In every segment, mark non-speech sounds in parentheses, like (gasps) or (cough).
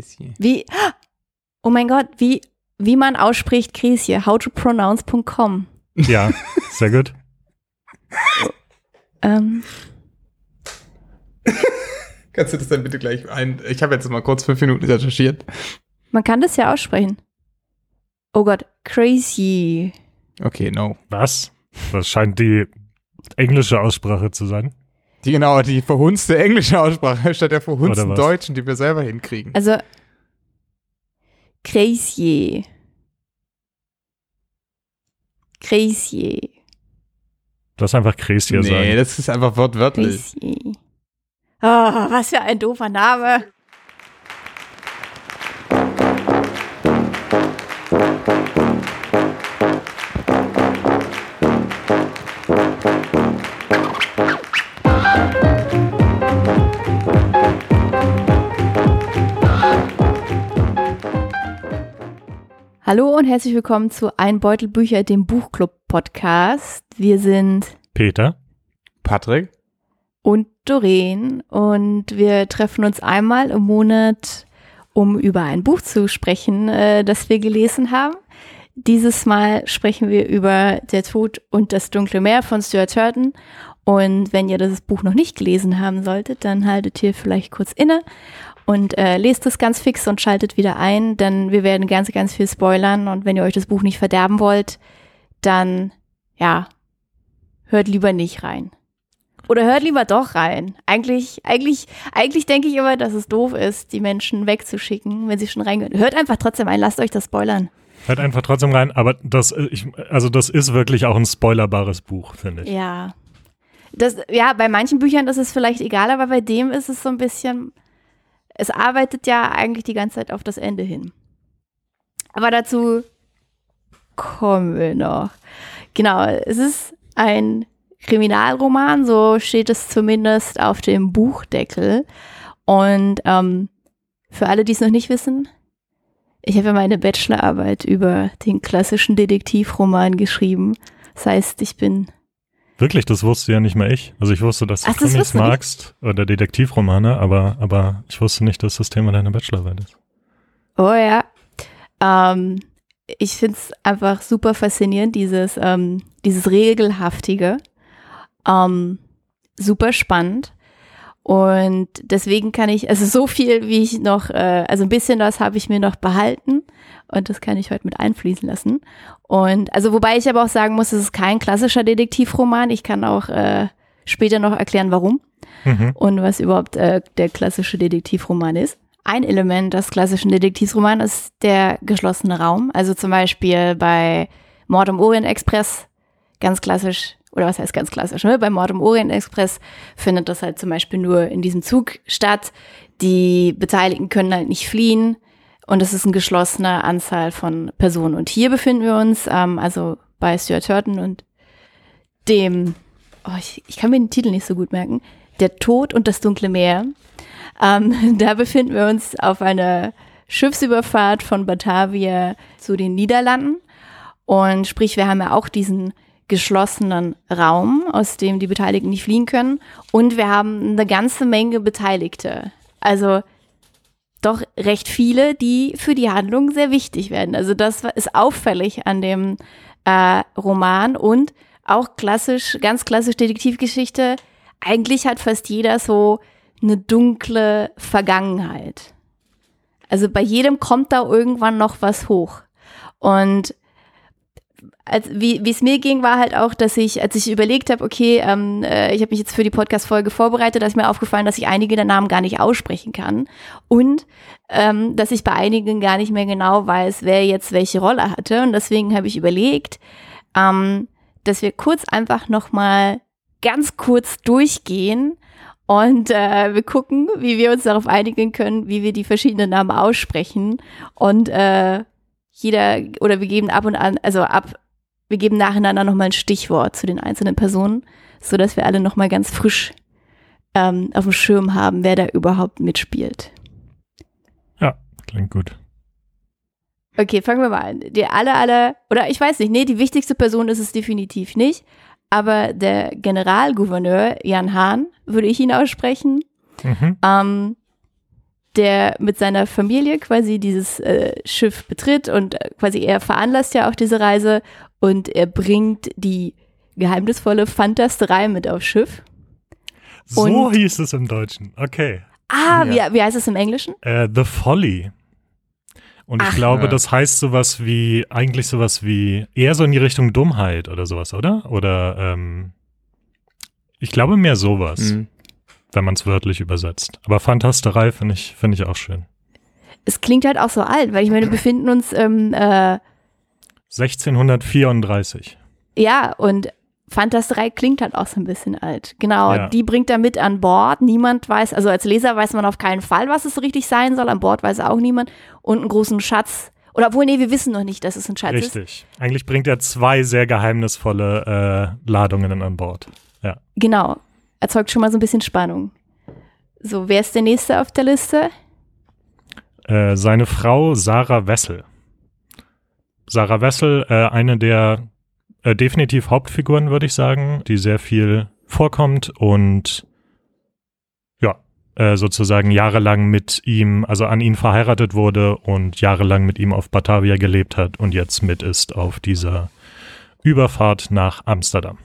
Crazy. Wie, (gasps) oh mein Gott, wie, wie man ausspricht Crazy, howtopronounce.com. Ja, sehr gut. (laughs) Ähm, (laughs) Kannst du das dann bitte gleich ein? Ich habe jetzt mal kurz fünf Minuten recherchiert. man kann das ja aussprechen. Oh Gott, Crazy. Okay, no. Was? Das scheint die englische Aussprache zu sein. Die genau, die verhunzte englische Aussprache statt der verhunzten deutschen, die wir selber hinkriegen. Also, Crazy. Crazy. Du hast einfach Crazy nee, sagen. das ist einfach wortwörtlich. Crazy. Oh, was für ein doofer Name. Hallo und herzlich willkommen zu Ein Beutel Bücher, dem Buchclub-Podcast. Wir sind Peter? Patrick? und Doreen und wir treffen uns einmal im Monat, um über ein Buch zu sprechen, äh, das wir gelesen haben. Dieses Mal sprechen wir über Der Tod und das dunkle Meer von Stuart Turton. Und wenn ihr das Buch noch nicht gelesen haben solltet, dann haltet ihr vielleicht kurz inne und äh, lest es ganz fix und schaltet wieder ein, denn wir werden ganz, ganz viel spoilern. Und wenn ihr euch das Buch nicht verderben wollt, dann ja, hört lieber nicht rein. Oder hört lieber doch rein. Eigentlich, eigentlich, eigentlich denke ich immer, dass es doof ist, die Menschen wegzuschicken, wenn sie schon reingehören. Hört einfach trotzdem ein, lasst euch das spoilern. Hört einfach trotzdem rein, aber das, äh, ich, also das ist wirklich auch ein spoilerbares Buch, finde ich. Ja. Das, ja, bei manchen Büchern ist es vielleicht egal, aber bei dem ist es so ein bisschen, es arbeitet ja eigentlich die ganze Zeit auf das Ende hin. Aber dazu kommen wir noch. Genau, es ist ein Kriminalroman, so steht es zumindest auf dem Buchdeckel. Und ähm, für alle, die es noch nicht wissen, ich habe ja meine Bachelorarbeit über den klassischen Detektivroman geschrieben. Das heißt, ich bin Wirklich, das wusste ja nicht mal ich. Also ich wusste, dass du Ach, das Krimis du nicht? magst oder Detektivromane, aber, aber ich wusste nicht, dass das Thema deiner Bachelorarbeit ist. Oh ja. Ähm, ich finde es einfach super faszinierend, dieses, ähm, dieses Regelhaftige. Ähm, super spannend. Und deswegen kann ich, also so viel, wie ich noch, äh, also ein bisschen das habe ich mir noch behalten und das kann ich heute mit einfließen lassen. Und also wobei ich aber auch sagen muss, es ist kein klassischer Detektivroman. Ich kann auch äh, später noch erklären, warum Mhm. und was überhaupt äh, der klassische Detektivroman ist. Ein Element des klassischen Detektivromans ist der geschlossene Raum. Also zum Beispiel bei Mord im Orient Express, ganz klassisch, oder was heißt ganz klassisch, ne? bei Mord im Orient Express findet das halt zum Beispiel nur in diesem Zug statt. Die Beteiligten können halt nicht fliehen und es ist eine geschlossene Anzahl von Personen. Und hier befinden wir uns, ähm, also bei Stuart Turton und dem, oh, ich, ich kann mir den Titel nicht so gut merken, Der Tod und das dunkle Meer. Ähm, (laughs) da befinden wir uns auf einer Schiffsüberfahrt von Batavia zu den Niederlanden. Und sprich, wir haben ja auch diesen geschlossenen Raum, aus dem die Beteiligten nicht fliehen können. Und wir haben eine ganze Menge Beteiligte. Also doch recht viele, die für die Handlung sehr wichtig werden. Also das ist auffällig an dem äh, Roman und auch klassisch, ganz klassisch Detektivgeschichte. Eigentlich hat fast jeder so eine dunkle Vergangenheit. Also bei jedem kommt da irgendwann noch was hoch. Und als, wie es mir ging, war halt auch, dass ich, als ich überlegt habe, okay, ähm, äh, ich habe mich jetzt für die Podcast-Folge vorbereitet, da ist mir aufgefallen, dass ich einige der Namen gar nicht aussprechen kann und ähm, dass ich bei einigen gar nicht mehr genau weiß, wer jetzt welche Rolle hatte. Und deswegen habe ich überlegt, ähm, dass wir kurz einfach noch mal ganz kurz durchgehen und äh, wir gucken, wie wir uns darauf einigen können, wie wir die verschiedenen Namen aussprechen und äh, jeder oder wir geben ab und an, also ab, wir geben nacheinander nochmal ein Stichwort zu den einzelnen Personen, so dass wir alle nochmal ganz frisch ähm, auf dem Schirm haben, wer da überhaupt mitspielt. Ja, klingt gut. Okay, fangen wir mal an. Die alle, alle, oder ich weiß nicht, nee, die wichtigste Person ist es definitiv nicht, aber der Generalgouverneur Jan Hahn, würde ich ihn aussprechen, Mhm. ähm, der mit seiner Familie quasi dieses äh, Schiff betritt und äh, quasi er veranlasst ja auch diese Reise und er bringt die geheimnisvolle Fantasterei mit aufs Schiff. So Und- hieß es im Deutschen. Okay. Ah, Ja. wie, wie heißt es im Englischen? Äh, The Folly. Und ich Ach. glaube, Ja. das heißt sowas wie, eigentlich sowas wie, eher so in die Richtung Dummheit oder sowas, oder? Oder, ähm, ich glaube mehr sowas, Mhm. Wenn man es wörtlich übersetzt. Aber Fantasterei finde ich, finde ich auch schön. Es klingt halt auch so alt, weil ich meine, wir befinden uns, ähm, äh, 1634. ja, und Fantasterei klingt halt auch so ein bisschen alt. Genau, Ja. die bringt er mit an Bord. Niemand weiß, also als Leser weiß man auf keinen Fall, was es richtig sein soll. An Bord weiß auch niemand. Und einen großen Schatz. Oder obwohl, nee, wir wissen noch nicht, dass es ein Schatz ist. Richtig. Eigentlich bringt er zwei sehr geheimnisvolle äh, Ladungen an Bord. Genau. Erzeugt schon mal so ein bisschen Spannung. So, wer ist der nächste auf der Liste? Äh, seine Frau Sarah Wessel. Sarah Wessel, äh, eine der äh, definitiv Hauptfiguren, würde ich sagen, die sehr viel vorkommt und ja, äh, sozusagen jahrelang mit ihm, also an ihn verheiratet wurde und jahrelang mit ihm auf Batavia gelebt hat und jetzt mit ist auf dieser Überfahrt nach Amsterdam.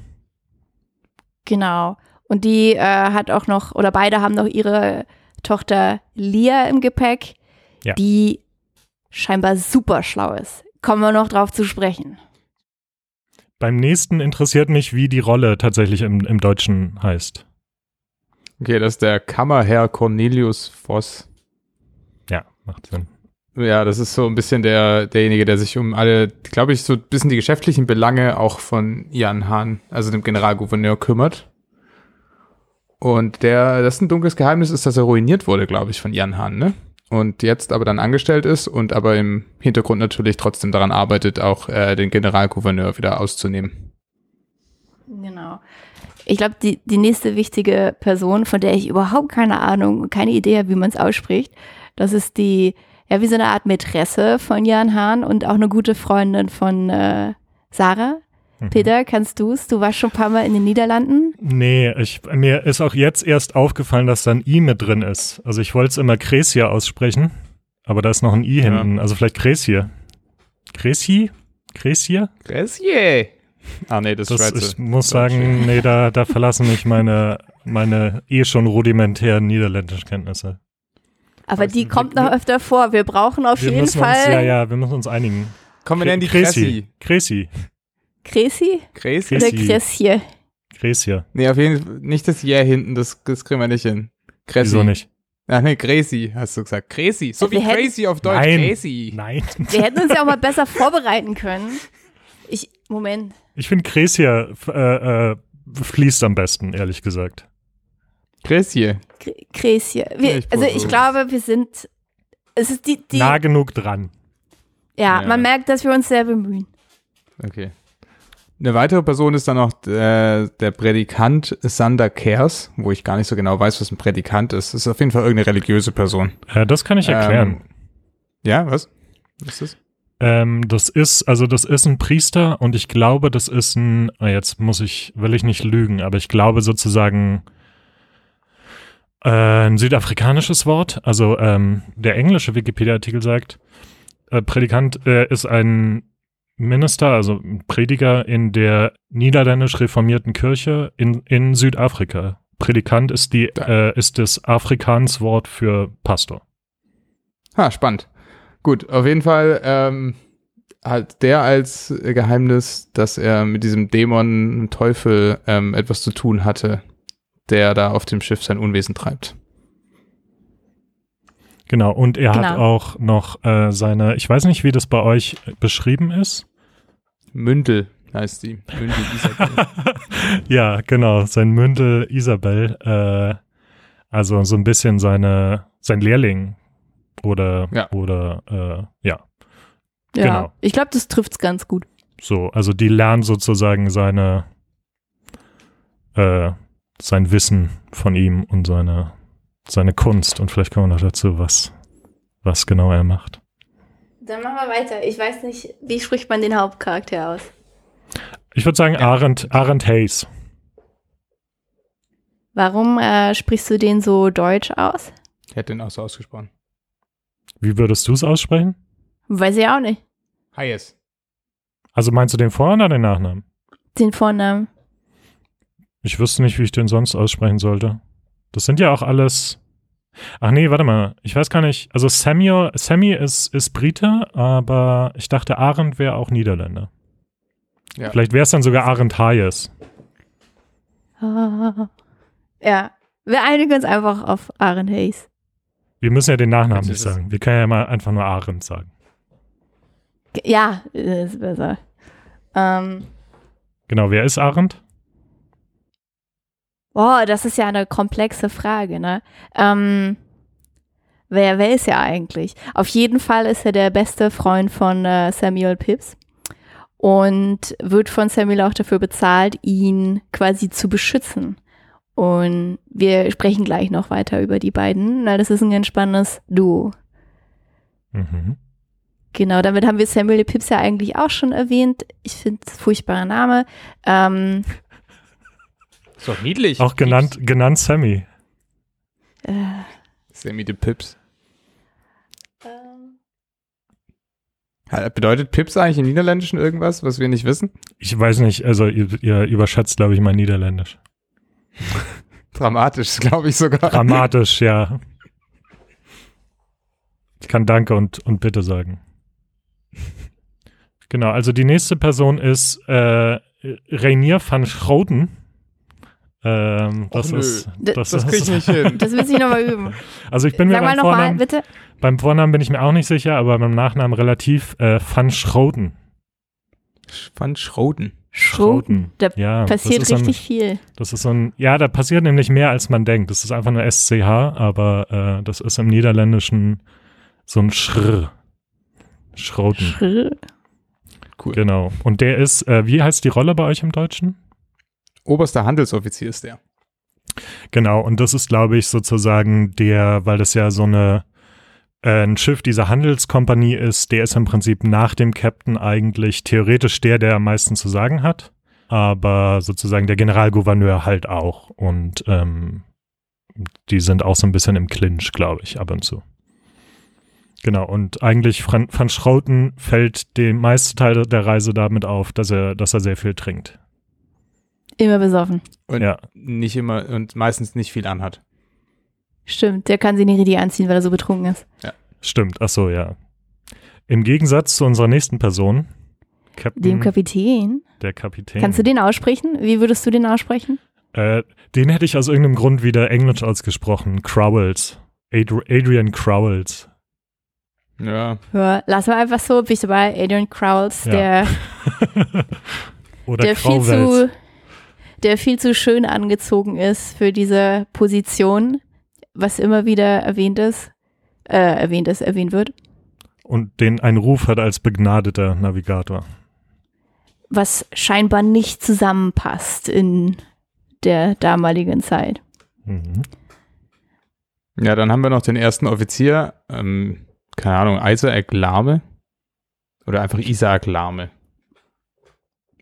Genau. Und die äh, hat auch noch, oder beide haben noch ihre Tochter Lia im Gepäck, Ja. die scheinbar super schlau ist. Kommen wir noch drauf zu sprechen. Beim nächsten interessiert mich, wie die Rolle tatsächlich im, im Deutschen heißt. Okay, das ist der Kammerherr Cornelius Voss. Ja, macht Sinn. Ja, das ist so ein bisschen der, derjenige, der sich um alle, glaube ich, so ein bisschen die geschäftlichen Belange auch von Jan Hahn, also dem Generalgouverneur, kümmert. Und der, das ist ein dunkles Geheimnis, ist, dass er ruiniert wurde, glaube ich, von Jan Hahn, ne? Und jetzt aber dann angestellt ist und aber im Hintergrund natürlich trotzdem daran arbeitet, auch äh, den Generalgouverneur wieder auszunehmen. Genau. Ich glaube, die, die nächste wichtige Person, von der ich überhaupt keine Ahnung keine Idee habe, wie man es ausspricht, das ist die, ja, wie so eine Art Mätresse von Jan Hahn und auch eine gute Freundin von äh, Sarah. Mhm. Peter, kannst du es? Du warst schon ein paar Mal in den Niederlanden. Nee, ich, mir ist auch jetzt erst aufgefallen, dass da ein I mit drin ist. Also ich wollte es immer Kresia aussprechen, aber da ist noch ein I Ja. hinten. Also vielleicht Kresie. Kresi? Kresie? Gressier! Ah, nee, das, Das, Schweizer. ich muss sagen, nee, da, da verlassen mich meine, meine eh schon rudimentären Niederländischkenntnisse. Aber Weiß die kommt noch öfter vor. Wir brauchen auf Wir jeden Fall uns, ja, ja, wir müssen uns einigen. Komm, wir nennen die Kresi. Kressi. Kresi. Kressi? oder. Cressier. Kresie. Nee, auf jeden Fall nicht das Yeah hinten, das, das kriegen wir nicht hin. Kressi. Wieso nicht? Ach nee, Crazy, hast du gesagt. Crazy. So wie Wir hätten- crazy auf Deutsch. Nein. Crazy. Nein. Wir hätten uns ja auch mal (laughs) besser vorbereiten können. Ich, Moment. Ich finde Kresia äh, äh, fließt am besten, ehrlich gesagt. Crazy. Wir, Ja, ich also ich glaube, wir sind, es ist die, die nah genug dran. ja, Ja. man merkt, dass wir uns sehr bemühen. Okay. Eine weitere Person ist dann noch der, der Prädikant Sander Kers, wo ich gar nicht so genau weiß, was ein Prädikant ist. Das ist auf jeden Fall irgendeine religiöse Person. Äh, das kann ich erklären. Ähm, ja, was? Was ist das? Ähm, das ist, also das ist ein Priester und ich glaube, das ist ein, ah, jetzt muss ich, will ich nicht lügen, aber ich glaube sozusagen äh, ein südafrikanisches Wort. Also ähm, der englische Wikipedia-Artikel sagt, äh, Prädikant äh, ist ein Minister, also Prediger in der niederländisch reformierten Kirche in, in Südafrika. Prädikant ist die, äh, ist das Afrikaans-Wort für Pastor. Ha, spannend. Gut, auf jeden Fall ähm, hat der als Geheimnis, dass er mit diesem Dämon Teufel ähm, etwas zu tun hatte, der da auf dem Schiff sein Unwesen treibt. Genau, und er hat Genau. auch noch äh, seine, ich weiß nicht, wie das bei euch beschrieben ist. Mündel heißt die. Mündel Isabel. (laughs) ja, genau, sein Mündel Isabel, äh, also so ein bisschen seine, sein Lehrling oder, Ja. oder, äh, ja, Ja, Genau. ich glaube, das trifft's ganz gut. so, also die lernen sozusagen seine, äh, sein Wissen von ihm und seine, seine Kunst und vielleicht kommen wir noch dazu, was, was genau er macht. Dann machen wir weiter. Ich weiß nicht, wie spricht man den Hauptcharakter aus? Ich würde sagen, Arendt, Arendt Hayes. Warum äh, sprichst du den so deutsch aus? Ich hätte den auch so ausgesprochen. Wie würdest du es aussprechen? Weiß ich auch nicht. Hayes. Also meinst du den Vor- oder den Nachnamen? Den Vornamen. Ich wüsste nicht, wie ich den sonst aussprechen sollte. Das sind ja auch alles. Ach nee, warte mal. Ich weiß gar nicht. Also Samuel, Sammy ist, ist Brite, aber ich dachte, Arendt wäre auch Niederländer. Ja. Vielleicht wäre es dann sogar Arendt Hayes. Ah. (laughs) Ja, wir einigen uns einfach auf Aaron Hayes. Wir müssen ja den Nachnamen nicht sagen. Wir können ja mal einfach nur Arendt sagen. Ge- Ja, ist besser. Ähm, Genau, wer ist Arendt? Boah, das ist ja eine komplexe Frage, ne? Ähm, wer, wer ist er eigentlich? Auf jeden Fall ist er der beste Freund von äh, Samuel Pips und wird von Samuel auch dafür bezahlt, ihn quasi zu beschützen. Und wir sprechen gleich noch weiter über die beiden, weil das ist ein ganz spannendes Duo. Mhm. Genau, damit haben wir Samuel Pips ja eigentlich auch schon erwähnt. Ich finde es furchtbarer Name. Ähm, Ist doch niedlich. Auch genannt, genannt Sammy. äh, Sammy the Pips. Ha- Bedeutet Pips eigentlich im Niederländischen irgendwas, was wir nicht wissen? Ich weiß nicht, also ihr, ihr überschätzt, glaube ich, mein Niederländisch. (laughs) Dramatisch, glaube ich sogar. Dramatisch, ja. Ich kann Danke und, und Bitte sagen. Genau, also die nächste Person ist äh, Rainier van Schroten. Ähm, das nö. ist, das, Das krieg ich nicht hin. (laughs) das will ich nochmal üben. also ich bin mir Sag mal beim nochmal, Vornamen, bitte. beim Vornamen bin ich mir auch nicht sicher, aber beim Nachnamen relativ äh, van Schroten. Van Schroden. Schroten. Da Ja, passiert das ist so ein, richtig viel. Das ist so ein, ja, da passiert nämlich mehr als man denkt. Das ist einfach nur SCH, aber äh, das ist im Niederländischen so ein Schrr. Schroten, Schrr. Cool. genau. Und der ist, äh, wie heißt die Rolle bei euch im Deutschen? Oberster Handelsoffizier ist der. Genau, und das ist, glaube ich, sozusagen der, weil das ja so eine äh, ein Schiff dieser Handelskompanie ist, der ist im Prinzip nach dem Captain eigentlich theoretisch der, der am meisten zu sagen hat, aber sozusagen der Generalgouverneur halt auch. Und ähm, die sind auch so ein bisschen im Clinch, glaube ich, ab und zu. Genau, und eigentlich Fran Van Schroten fällt dem meisten Teil der Reise damit auf, dass er, dass er sehr viel trinkt. Immer besoffen. Und Ja. nicht immer und meistens nicht viel anhat. Stimmt, der kann sie nicht richtig anziehen, weil er so betrunken ist. Stimmt, ach so, ja. Im Gegensatz zu unserer nächsten Person, Captain, Dem Kapitän. der Kapitän. Kannst du den aussprechen? Wie würdest du den aussprechen? Äh, den hätte ich aus irgendeinem Grund wieder Englisch ausgesprochen. Crowells. Adri Adrian Crowells. Ja. Ja, lassen wir einfach so. Bin ich dabei. Adrian Crowells, Ja. der, (laughs) Oder der, viel zu, der viel zu schön angezogen ist für diese Position, was immer wieder erwähnt ist. Äh, erwähnt ist, erwähnt wird. Und den einen Ruf hat als begnadeter Navigator. Was scheinbar nicht zusammenpasst in der damaligen Zeit. Mhm. Ja, dann haben wir noch den ersten Offizier, ähm, keine Ahnung, Isaac Lahme. Oder einfach Isaac Lahme.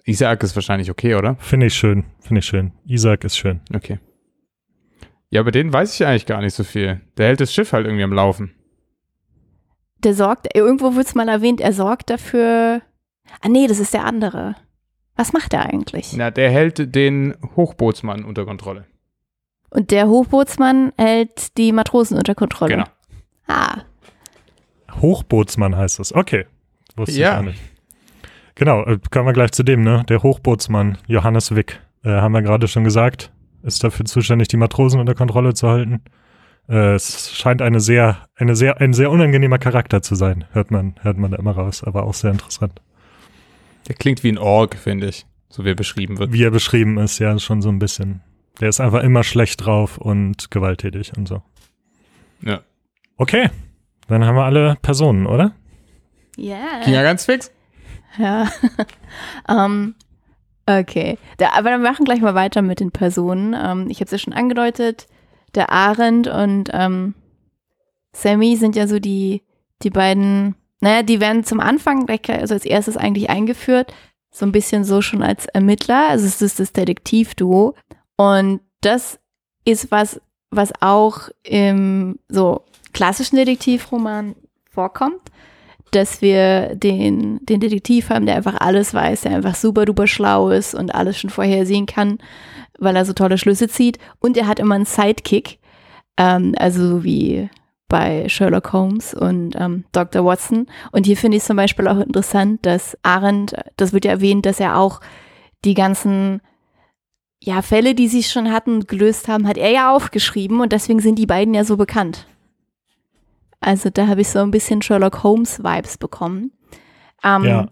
Isaac ist wahrscheinlich okay, oder? Finde ich schön. Finde ich schön. Isaac ist schön. Okay. Ja, aber den weiß ich eigentlich gar nicht so viel. Der hält das Schiff halt irgendwie am Laufen. Der sorgt, irgendwo wird es mal erwähnt, er sorgt dafür. Ah, nee, das ist der andere. Was macht er eigentlich? Na, der hält den Hochbootsmann unter Kontrolle. Und der Hochbootsmann hält die Matrosen unter Kontrolle. Genau. Ah, Hochbootsmann heißt es. Okay. Wusste Ja. ich auch nicht. Genau, äh, kommen wir gleich zu dem, ne? Der Hochbootsmann, Johannes Wick. Äh, haben wir gerade schon gesagt. Ist dafür zuständig, die Matrosen unter Kontrolle zu halten. Äh, es scheint eine sehr, eine sehr, ein sehr unangenehmer Charakter zu sein. Hört man, hört man da immer raus, aber auch sehr interessant. Der klingt wie ein Org, finde ich. So wie er beschrieben wird. Wie er beschrieben ist, ja, schon so ein bisschen. Der ist einfach immer schlecht drauf und gewalttätig und so. Ja. Okay, dann haben wir alle Personen, oder? ja. Ging ja ganz fix. Ja. (laughs) ähm, okay. Da, aber wir machen gleich mal weiter mit den Personen. Ähm, ich habe es ja schon angedeutet. Der Arendt und ähm, Sammy sind ja so die, die beiden, naja, die werden zum Anfang also als erstes eigentlich eingeführt. So ein bisschen so schon als Ermittler. Also es ist das Detektivduo. Und das ist was, was auch im so klassischen Detektivroman vorkommt, dass wir den, den Detektiv haben, der einfach alles weiß, der einfach super duper schlau ist und alles schon vorhersehen kann, weil er so tolle Schlüsse zieht. Und er hat immer einen Sidekick, ähm, also so wie bei Sherlock Holmes und ähm, Dr. Watson. Und hier finde ich zum Beispiel auch interessant, dass Arendt, das wird ja erwähnt, dass er auch die ganzen ja, Fälle, die sie schon hatten, gelöst haben, hat er ja aufgeschrieben und deswegen sind die beiden ja so bekannt. Also da habe ich so ein bisschen Sherlock Holmes Vibes bekommen. Ähm, Ja.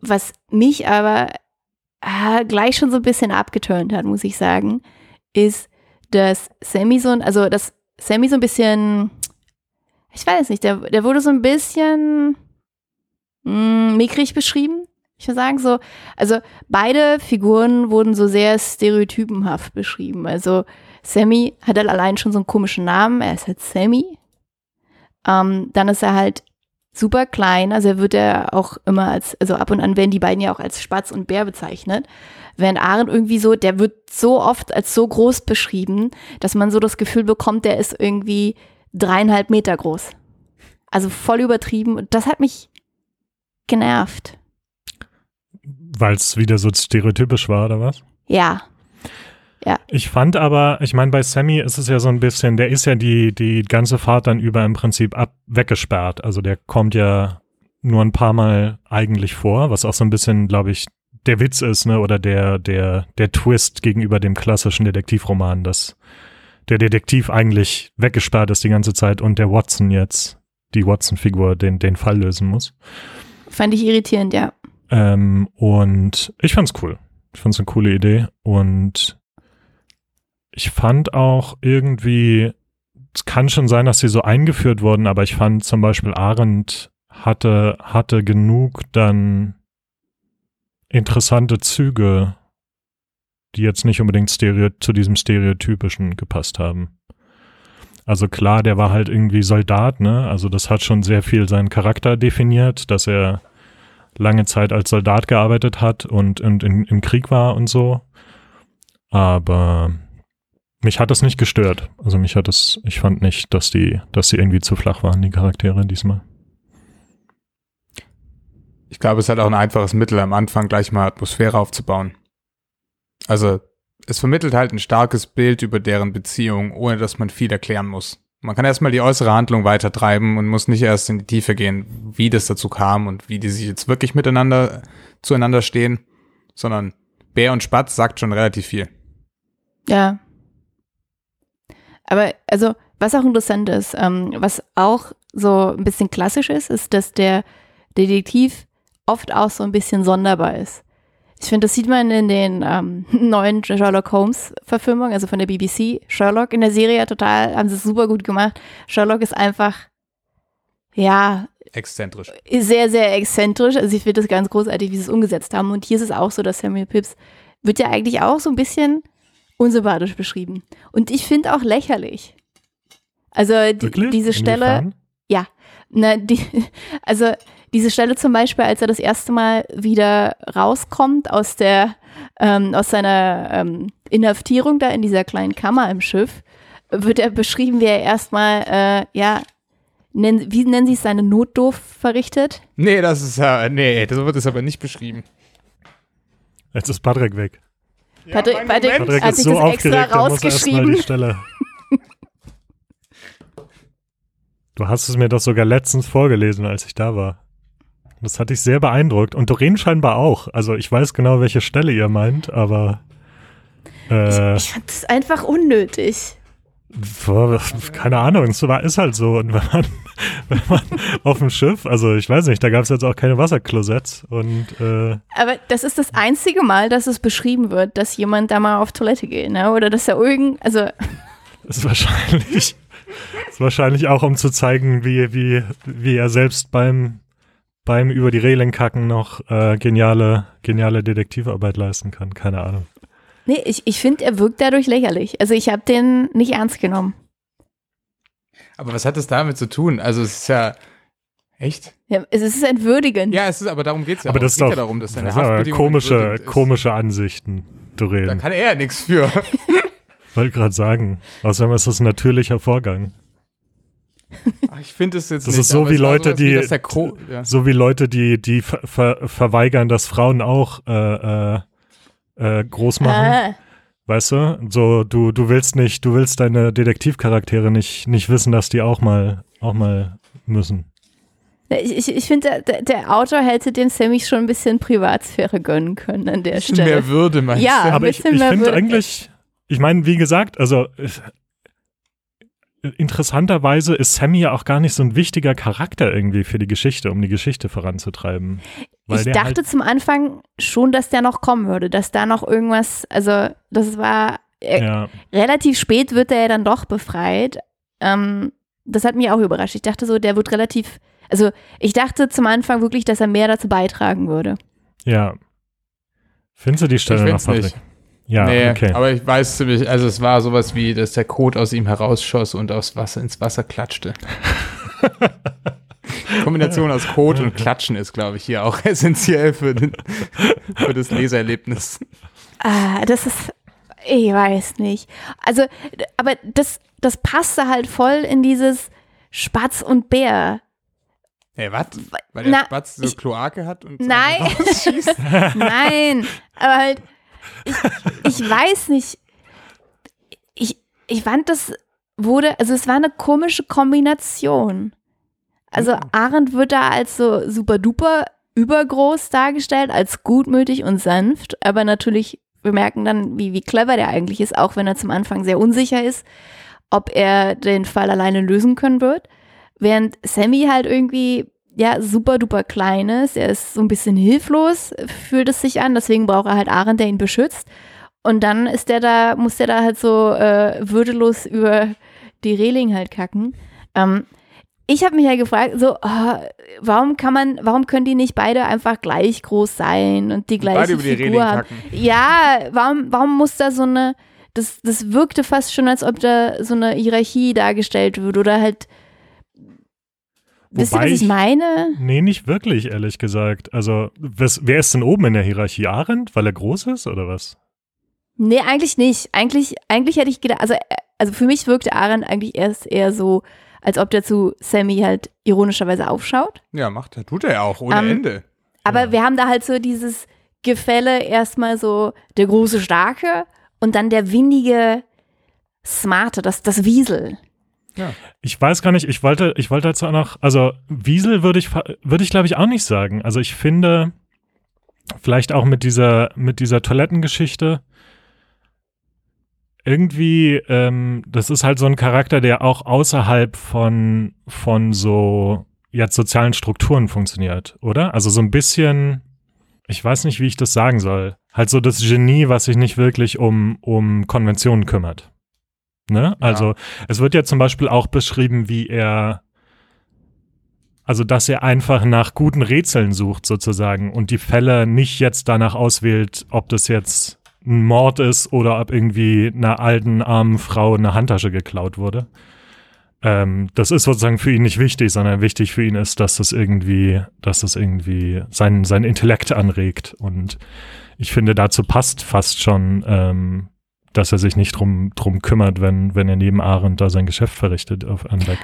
Was mich aber äh, gleich schon so ein bisschen abgeturnt hat, muss ich sagen, ist, dass Sammy so, ein- also dass Sammy so ein bisschen, ich weiß nicht, der, der wurde so ein bisschen mh, mickrig beschrieben. Ich würde sagen so, also beide Figuren wurden so sehr stereotypenhaft beschrieben. Also Sammy hat halt allein schon so einen komischen Namen, er ist halt Sammy. Ähm, dann ist er halt super klein, also er wird ja auch immer als, also ab und an werden die beiden ja auch als Spatz und Bär bezeichnet. Während Aaron irgendwie so, der wird so oft als so groß beschrieben, dass man so das Gefühl bekommt, der ist irgendwie dreieinhalb Meter groß. Also voll übertrieben. Und das hat mich genervt. Weil es wieder so stereotypisch war, oder was? Ja. Ich fand aber, ich meine, bei Sammy ist es ja so ein bisschen, der ist ja die, die ganze Fahrt dann über im Prinzip ab, weggesperrt. Also der kommt ja nur ein paar Mal eigentlich vor, was auch so ein bisschen, glaube ich, der Witz ist, ne, oder der, der, der Twist gegenüber dem klassischen Detektivroman, dass der Detektiv eigentlich weggesperrt ist die ganze Zeit und der Watson jetzt, die Watson-Figur, den, den Fall lösen muss. Fand ich irritierend, ja. Ähm, und ich fand's cool. Ich fand's eine coole Idee. Und ich fand auch irgendwie, es kann schon sein, dass sie so eingeführt wurden, aber ich fand zum Beispiel Arendt hatte, hatte genug dann interessante Züge, die jetzt nicht unbedingt stereo zu diesem Stereotypischen gepasst haben. Also klar, der war halt irgendwie Soldat, ne? Also das hat schon sehr viel seinen Charakter definiert, dass er lange Zeit als Soldat gearbeitet hat und, und in, im Krieg war und so. Aber mich hat das nicht gestört. Also mich hat es, ich fand nicht, dass die, dass die irgendwie zu flach waren, die Charaktere diesmal. Ich glaube, es hat auch ein einfaches Mittel, am Anfang gleich mal Atmosphäre aufzubauen. Also, es vermittelt halt ein starkes Bild über deren Beziehung, ohne dass man viel erklären muss. Man kann erstmal die äußere Handlung weiter treiben und muss nicht erst in die Tiefe gehen, wie das dazu kam und wie die sich jetzt wirklich miteinander zueinander stehen, sondern Bär und Spatz sagt schon relativ viel. Ja. Aber also, was auch interessant ist, ähm, was auch so ein bisschen klassisch ist, ist, dass der Detektiv oft auch so ein bisschen sonderbar ist. Ich finde, das sieht man in den ähm, (laughs) neuen Sherlock Holmes Verfilmungen, also von der BBC. Sherlock in der Serie total, haben sie es super gut gemacht. Sherlock ist einfach, ja, Exzentrisch. sehr, sehr exzentrisch. Also ich finde das ganz großartig, wie sie es umgesetzt haben. Und hier ist es auch so, dass Samuel Pips wird ja eigentlich auch so ein bisschen unsympathisch beschrieben. Und ich finde auch lächerlich. Also die, diese Stelle, Inwiefern? na, die, (laughs) also diese Stelle zum Beispiel, als er das erste Mal wieder rauskommt aus der, ähm, aus seiner ähm, Inhaftierung da in dieser kleinen Kammer im Schiff, wird er beschrieben, wie er erstmal, äh, ja, nennen, wie nennen sie es, seine Notdurf verrichtet? Nee, das ist ja, nee, das wird es aber nicht beschrieben. Jetzt ist Patrick weg. Patrick- mein Patrick- Moment. Patrick Hat sich so das extra aufgeregt, muss erstmal rausgeschrieben? die Stelle. Du hast es mir doch sogar letztens vorgelesen, als ich da war. Das hat dich sehr beeindruckt. Und Doreen scheinbar auch. Also ich weiß genau, welche Stelle ihr meint, aber äh, Ich fand das einfach unnötig. keine Ahnung, es war, ist halt so. Und wenn man, (laughs) wenn man auf dem Schiff, also ich weiß nicht, da gab es jetzt auch keine Wasserklosetts und äh, Aber das ist das einzige Mal, dass es beschrieben wird, dass jemand da mal auf Toilette geht, ne? Oder dass er irgend, also (laughs) ist wahrscheinlich, ist wahrscheinlich auch, um zu zeigen, wie, wie, wie er selbst beim, beim über die Reling kacken noch äh, geniale, geniale Detektivarbeit leisten kann. Keine Ahnung. Nee, ich, ich finde, er wirkt dadurch lächerlich. Also ich habe den nicht ernst genommen. Aber was hat das damit zu tun? Also es ist ja echt. Ja, es ist entwürdigend. Ja, es ist, aber darum geht's ja. aber auch. das Es ist geht doch ja darum, dass seine das aber komische, komische Ansichten, Da Doreen. kann er ja nichts für. (laughs) Wollte gerade sagen. Außerdem ist das ein natürlicher Vorgang. Ach, ich finde es jetzt Das nicht. ist so wie es Leute, sowas die- Co ja. So wie Leute, die, die ver ver verweigern, dass Frauen auch äh, äh, äh, groß machen. Ah, Weißt du? So, du, du willst nicht, du willst deine Detektivcharaktere nicht, nicht wissen, dass die auch mal, auch mal müssen. ich ich, ich finde, der, der Autor hätte dem Sammy schon ein bisschen Privatsphäre gönnen können an der Stelle. mehr Würde, meinst Ja, du? ein Aber ich, bisschen ich finde eigentlich, ich meine, wie gesagt, also interessanterweise ist Sammy ja auch gar nicht so ein wichtiger Charakter irgendwie für die Geschichte, um die Geschichte voranzutreiben. Weil ich dachte halt, zum Anfang schon, dass der noch kommen würde, dass da noch irgendwas, also das war äh, ja, relativ spät wird er ja dann doch befreit. Ähm, das hat mich auch überrascht. Ich dachte so, der wird relativ, also ich dachte zum Anfang wirklich, dass er mehr dazu beitragen würde. ja. Findest du die Ich Stelle noch, Patrick? nicht. Ja, nee, okay. aber ich weiß ziemlich, also es war sowas wie, dass der Kot aus ihm herausschoss und aus Wasser ins Wasser klatschte. (laughs) Kombination aus Kot und Klatschen ist, glaube ich, hier auch (laughs) essentiell für, den, für das Leserlebnis. Ah, das ist, ich weiß nicht. Also, aber das, das passte halt voll in dieses Spatz und Bär. Hey, was? Weil der Na, Spatz so ich- Kloake hat und so Nein. (laughs) Nein, aber halt, ich, ich weiß nicht. Ich, ich fand, das wurde, also es war eine komische Kombination. Also Mhm. Arendt wird da als so super duper übergroß dargestellt, als gutmütig und sanft, aber natürlich, wir merken dann, wie, wie clever der eigentlich ist, auch wenn er zum Anfang sehr unsicher ist, ob er den Fall alleine lösen können wird. Während Sammy halt irgendwie ja super duper klein ist, er ist so ein bisschen hilflos, fühlt es sich an, deswegen braucht er halt Arendt, der ihn beschützt. Und dann ist der da, muss der da halt so äh, würdelos über die Reling halt kacken. Ähm, ich habe mich ja gefragt, so, oh, warum kann man, warum können die nicht beide einfach gleich groß sein und die gleiche Beide über die haben? Ja, warum, warum muss da so eine, das, das wirkte fast schon, als ob da so eine Hierarchie dargestellt wird oder halt, wisst ihr, Wobei was ich ich- meine? Nee, nicht wirklich, ehrlich gesagt. Also, was, wer ist denn oben in der Hierarchie? Arendt, weil er groß ist oder was? Nee, eigentlich nicht. Eigentlich, eigentlich hätte ich gedacht, also, also für mich wirkte Aaron eigentlich erst eher so, als ob der zu Sammy halt ironischerweise aufschaut. Ja, macht er, tut er ja auch, ohne Ähm, Ende. Aber Ja. wir haben da halt so dieses Gefälle, erstmal so der große Starke und dann der windige Smarte, das, das Wiesel. Ich weiß gar nicht, ich wollte, ich wollte dazu auch noch, also Wiesel würde ich, würde ich glaube ich auch nicht sagen. Also ich finde, vielleicht auch mit dieser, mit dieser Toilettengeschichte, irgendwie, ähm, das ist halt so ein Charakter, der auch außerhalb von, von so jetzt sozialen Strukturen funktioniert, oder? Also so ein bisschen, ich weiß nicht, wie ich das sagen soll. Halt so das Genie, was sich nicht wirklich um, um Konventionen kümmert. Ne? Also es wird ja zum Beispiel auch beschrieben, wie er, also dass er einfach nach guten Rätseln sucht sozusagen und die Fälle nicht jetzt danach auswählt, ob das jetzt ein Mord ist oder ob irgendwie einer alten, armen Frau eine Handtasche geklaut wurde. Ähm, das ist sozusagen für ihn nicht wichtig, sondern wichtig für ihn ist, dass das irgendwie, dass das irgendwie sein, sein Intellekt anregt. Und ich finde, dazu passt fast schon, ähm, dass er sich nicht drum, drum kümmert, wenn, wenn er neben Arendt da sein Geschäft verrichtet auf Anbeck.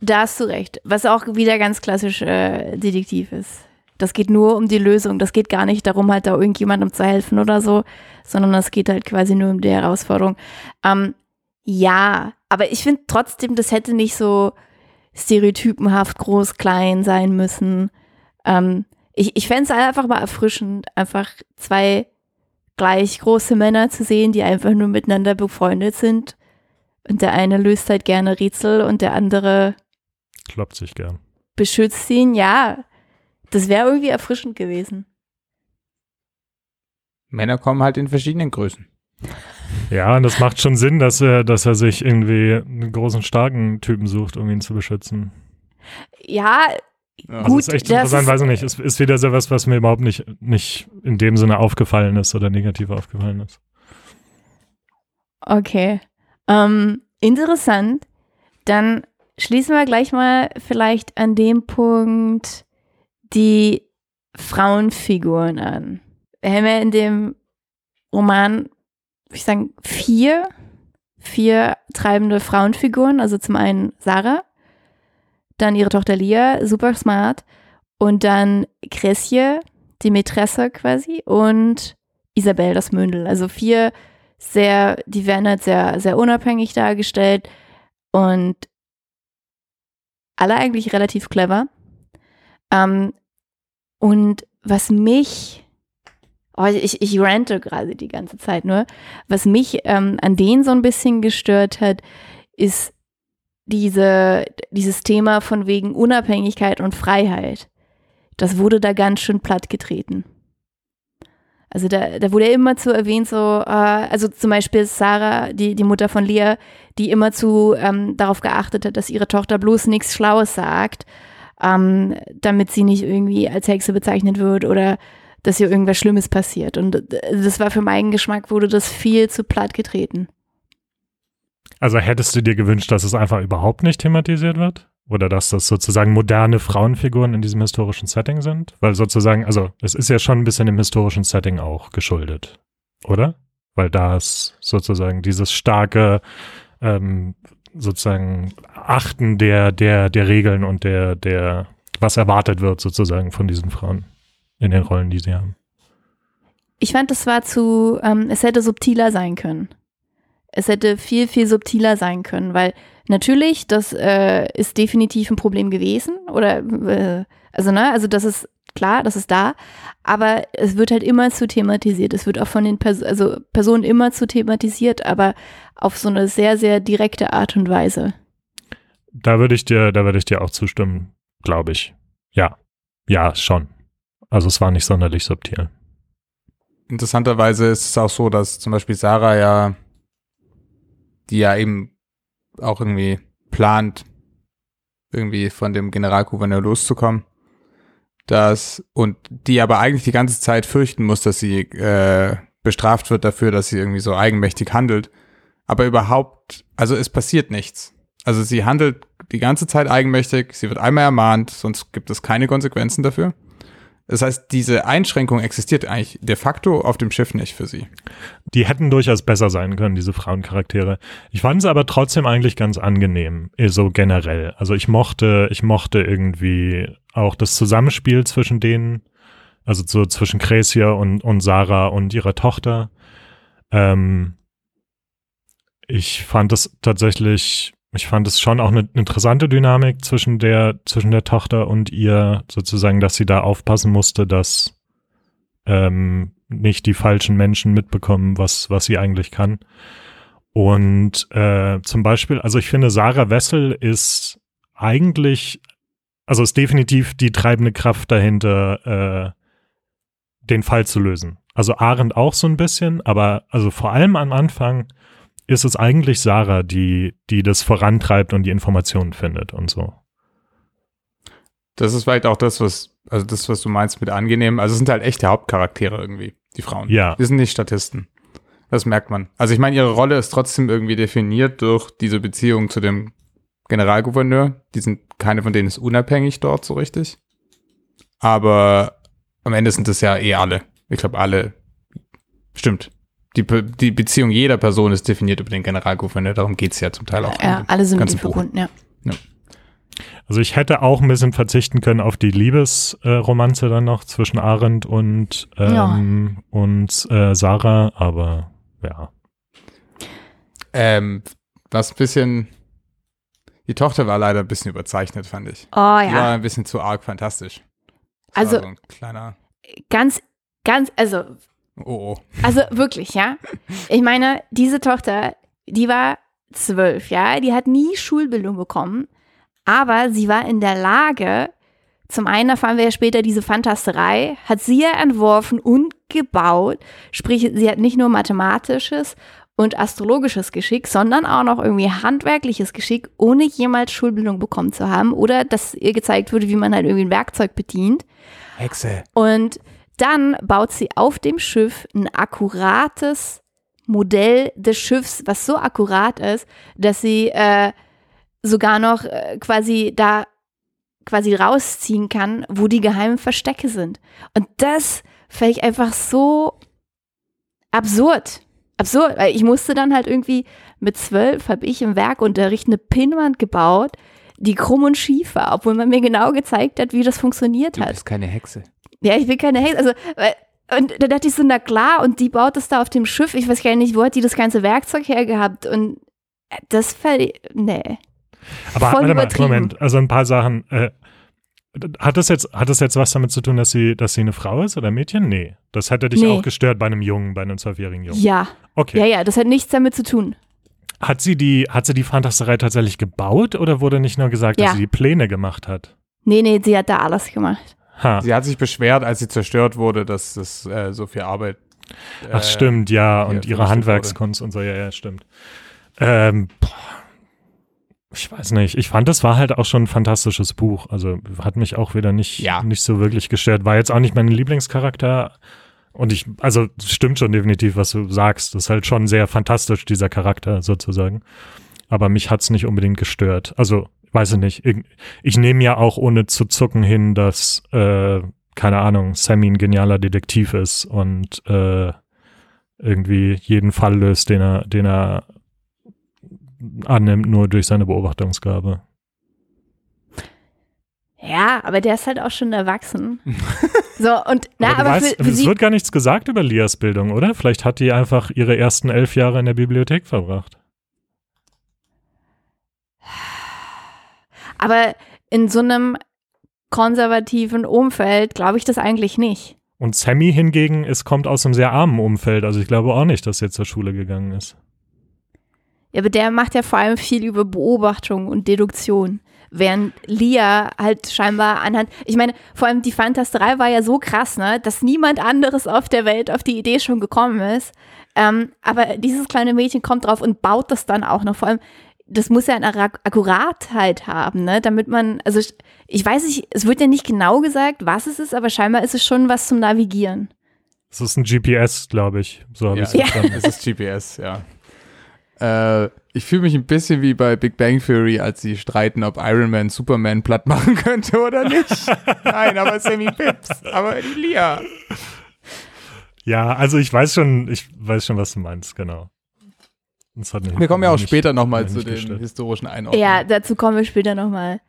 Da hast du recht. Was auch wieder ganz klassisch äh, Detektiv ist. Das geht nur um die Lösung. Das geht gar nicht darum, halt da irgendjemandem zu helfen oder so, sondern das geht halt quasi nur um die Herausforderung. Ähm, ja, aber ich finde trotzdem, das hätte nicht so stereotypenhaft groß, klein sein müssen. Ähm, ich ich fände es einfach mal erfrischend, einfach zwei gleich große Männer zu sehen, die einfach nur miteinander befreundet sind. Und der eine löst halt gerne Rätsel und der andere Kloppt sich gern. beschützt ihn. Ja, das wäre irgendwie erfrischend gewesen. Männer kommen halt in verschiedenen Größen. Ja, und das macht schon Sinn, dass er, dass er sich irgendwie einen großen, starken Typen sucht, um ihn zu beschützen. Ja, Ja. Also Gut, ist echt das interessant, ist- weiß ich nicht. Es ist wieder so was, was mir überhaupt nicht, nicht in dem Sinne aufgefallen ist oder negativ aufgefallen ist. okay. Ähm, interessant. Dann schließen wir gleich mal vielleicht an dem Punkt die Frauenfiguren an. Wir haben ja in dem Roman, würde ich sagen, vier, vier treibende Frauenfiguren. Also zum einen Sarah, dann ihre Tochter Lia, super smart. Und dann Cressje, die Mätresse quasi. Und Isabel, das Mündel. Also vier sehr, die werden halt sehr, sehr unabhängig dargestellt. Und alle eigentlich relativ clever. Ähm, und was mich, oh, ich, ich rante gerade die ganze Zeit nur, was mich ähm, an denen so ein bisschen gestört hat, ist diese, dieses Thema von wegen Unabhängigkeit und Freiheit. Das wurde da ganz schön platt getreten. Also da, da wurde immer zu erwähnt, so, äh, also zum Beispiel Sarah, die, die Mutter von Leah, die immer zu ähm, darauf geachtet hat, dass ihre Tochter bloß nichts Schlaues sagt, ähm, damit sie nicht irgendwie als Hexe bezeichnet wird oder dass ihr irgendwas Schlimmes passiert. Und das war für meinen Geschmack, wurde das viel zu platt getreten. Also hättest du dir gewünscht, dass es einfach überhaupt nicht thematisiert wird? Oder dass das sozusagen moderne Frauenfiguren in diesem historischen Setting sind? Weil sozusagen, also es ist ja schon ein bisschen im historischen Setting auch geschuldet, oder? Weil da ist sozusagen dieses starke ähm, sozusagen Achten der, der, der Regeln und der, der, was erwartet wird sozusagen von diesen Frauen in den Rollen, die sie haben. Ich fand, es war zu, ähm, es hätte subtiler sein können. Es hätte viel, viel subtiler sein können, weil natürlich, das äh, ist definitiv ein Problem gewesen. Oder äh, also, ne, also das ist klar, das ist da, aber es wird halt immer zu thematisiert. Es wird auch von den Pers also Personen immer zu thematisiert, aber auf so eine sehr, sehr direkte Art und Weise. Da würde ich dir, da würde ich dir auch zustimmen, glaube ich. Ja. Ja, schon. Also es war nicht sonderlich subtil. Interessanterweise ist es auch so, dass zum Beispiel Sarah ja die ja eben auch irgendwie plant, irgendwie von dem Generalgouverneur loszukommen. Das, und die aber eigentlich die ganze Zeit fürchten muss, dass sie äh, bestraft wird dafür, dass sie irgendwie so eigenmächtig handelt. Aber überhaupt, also es passiert nichts. Also sie handelt die ganze Zeit eigenmächtig, sie wird einmal ermahnt, sonst gibt es keine Konsequenzen dafür. Das heißt, diese Einschränkung existiert eigentlich de facto auf dem Schiff nicht für sie. Die hätten durchaus besser sein können, diese Frauencharaktere. Ich fand es aber trotzdem eigentlich ganz angenehm, eh, so generell. Also ich mochte, ich mochte irgendwie auch das Zusammenspiel zwischen denen, also so zwischen Cresia und, und Sarah und ihrer Tochter. Ähm, ich fand es tatsächlich ich fand es schon auch eine interessante Dynamik zwischen der, zwischen der Tochter und ihr, sozusagen, dass sie da aufpassen musste, dass ähm, nicht die falschen Menschen mitbekommen, was, was sie eigentlich kann. Und äh, zum Beispiel, also ich finde, Sarah Wessel ist eigentlich, also ist definitiv die treibende Kraft dahinter, äh, den Fall zu lösen. Also Arendt auch so ein bisschen, aber also vor allem am Anfang ist es eigentlich Sarah, die, die das vorantreibt und die Informationen findet und so. Das ist vielleicht auch das, was, also das, was du meinst mit angenehm. Also es sind halt echte Hauptcharaktere irgendwie, die Frauen. Ja. Die sind nicht Statisten. Das merkt man. Also ich meine, ihre Rolle ist trotzdem irgendwie definiert durch diese Beziehung zu dem Generalgouverneur. Die sind, keine von denen ist unabhängig dort so richtig. Aber am Ende sind es ja eh alle. Ich glaube, alle. Stimmt die, die Beziehung jeder Person ist definiert über den Generalgouverneur. Darum geht es ja zum Teil auch. Ja, alle sind mit ihm verbunden, ja. ja. Also ich hätte auch ein bisschen verzichten können auf die Liebesromanze äh, dann noch zwischen Arendt und, ähm, ja. und äh, Sarah, aber ja. Ähm, was ein bisschen, die Tochter war leider ein bisschen überzeichnet, fand ich. Oh ja. Die war ein bisschen zu arg fantastisch. Das also, so ein kleiner. Ganz, ganz, also Oh, oh. Also wirklich, ja. Ich meine, diese Tochter, die war zwölf, ja, die hat nie Schulbildung bekommen, aber sie war in der Lage, zum einen erfahren wir ja später diese Fantasterei, hat sie ja entworfen und gebaut, sprich, sie hat nicht nur mathematisches und astrologisches Geschick, sondern auch noch irgendwie handwerkliches Geschick, ohne jemals Schulbildung bekommen zu haben oder dass ihr gezeigt wurde, wie man halt irgendwie ein Werkzeug bedient. Hexe. Und dann baut sie auf dem Schiff ein akkurates Modell des Schiffs, was so akkurat ist, dass sie äh, sogar noch äh, quasi da quasi rausziehen kann, wo die geheimen Verstecke sind. Und das fand ich einfach so absurd. Absurd, weil ich musste dann halt irgendwie mit zwölf habe ich im Werkunterricht eine Pinnwand gebaut, die krumm und schief war, obwohl man mir genau gezeigt hat, wie das funktioniert Du hat. bist keine Hexe. Ja, ich bin keine Hexe. Also, und da dachte ich so, na klar, und die baut das da auf dem Schiff. Ich weiß gar nicht, wo hat die das ganze Werkzeug hergehabt? Und äh, das fällt, nee. Aber Voll warte mal. Moment, also ein paar Sachen. Äh, hat das jetzt, hat das jetzt was damit zu tun, dass sie, dass sie eine Frau ist oder ein Mädchen? Nee. Das hätte dich Nee. auch gestört bei einem Jungen, bei einem zwölfjährigen Jungen. Ja, Okay. ja, ja, das hat nichts damit zu tun. Hat sie die, hat sie die Fantasterei tatsächlich gebaut oder wurde nicht nur gesagt, Ja. dass sie die Pläne gemacht hat? Nee, nee, sie hat da alles gemacht. Ha. Sie hat sich beschwert, als sie zerstört wurde, dass das äh, so viel Arbeit. Ach äh, stimmt, ja, und ihre wurde. Handwerkskunst und so, ja, ja, stimmt. Ähm, boah, ich weiß nicht, ich fand, das war halt auch schon ein fantastisches Buch. Also hat mich auch wieder nicht, Ja. nicht so wirklich gestört. War jetzt auch nicht mein Lieblingscharakter. Und ich, also es stimmt schon definitiv, was du sagst. Das ist halt schon sehr fantastisch, dieser Charakter sozusagen. Aber mich hat's nicht unbedingt gestört. Also, weiß ich nicht. Ich, ich nehme ja auch ohne zu zucken hin, dass, äh, keine Ahnung, Sammy ein genialer Detektiv ist und äh, irgendwie jeden Fall löst, den er, den er annimmt, nur durch seine Beobachtungsgabe. Ja, aber der ist halt auch schon erwachsen. (laughs) so, und, na, aber aber, weißt, für, für es wird gar nichts gesagt über Lias Bildung, oder? Vielleicht hat die einfach ihre ersten elf Jahre in der Bibliothek verbracht. Aber in so einem konservativen Umfeld glaube ich das eigentlich nicht. Und Sammy hingegen ist, kommt aus einem sehr armen Umfeld. Also ich glaube auch nicht, dass er zur Schule gegangen ist. Ja, aber der macht ja vor allem viel über Beobachtung und Deduktion. Während Lia halt scheinbar anhand, ich meine, vor allem die Fantasterei war ja so krass, ne, dass niemand anderes auf der Welt auf die Idee schon gekommen ist. Ähm, aber dieses kleine Mädchen kommt drauf und baut das dann auch noch. Vor allem, das muss ja eine Ak- Akkuratheit haben, ne, damit man, also ich, ich weiß nicht, es wird ja nicht genau gesagt, was es ist, aber scheinbar ist es schon was zum Navigieren. Es ist ein GPS, glaube ich. So habe Ja, ich es verstanden. es ist GPS, ja. Äh, ich fühle mich ein bisschen wie bei Big Bang Theory, als sie streiten, ob Iron Man Superman platt machen (laughs) könnte oder nicht. Nein, aber Sammy Pips, aber Lia. Ja, also ich weiß schon, ich weiß schon, was du meinst, genau. Das hat mich Wir kommen ja auch nicht- später nochmal zu den gestört. historischen Einordnungen. Ja, dazu kommen wir später nochmal.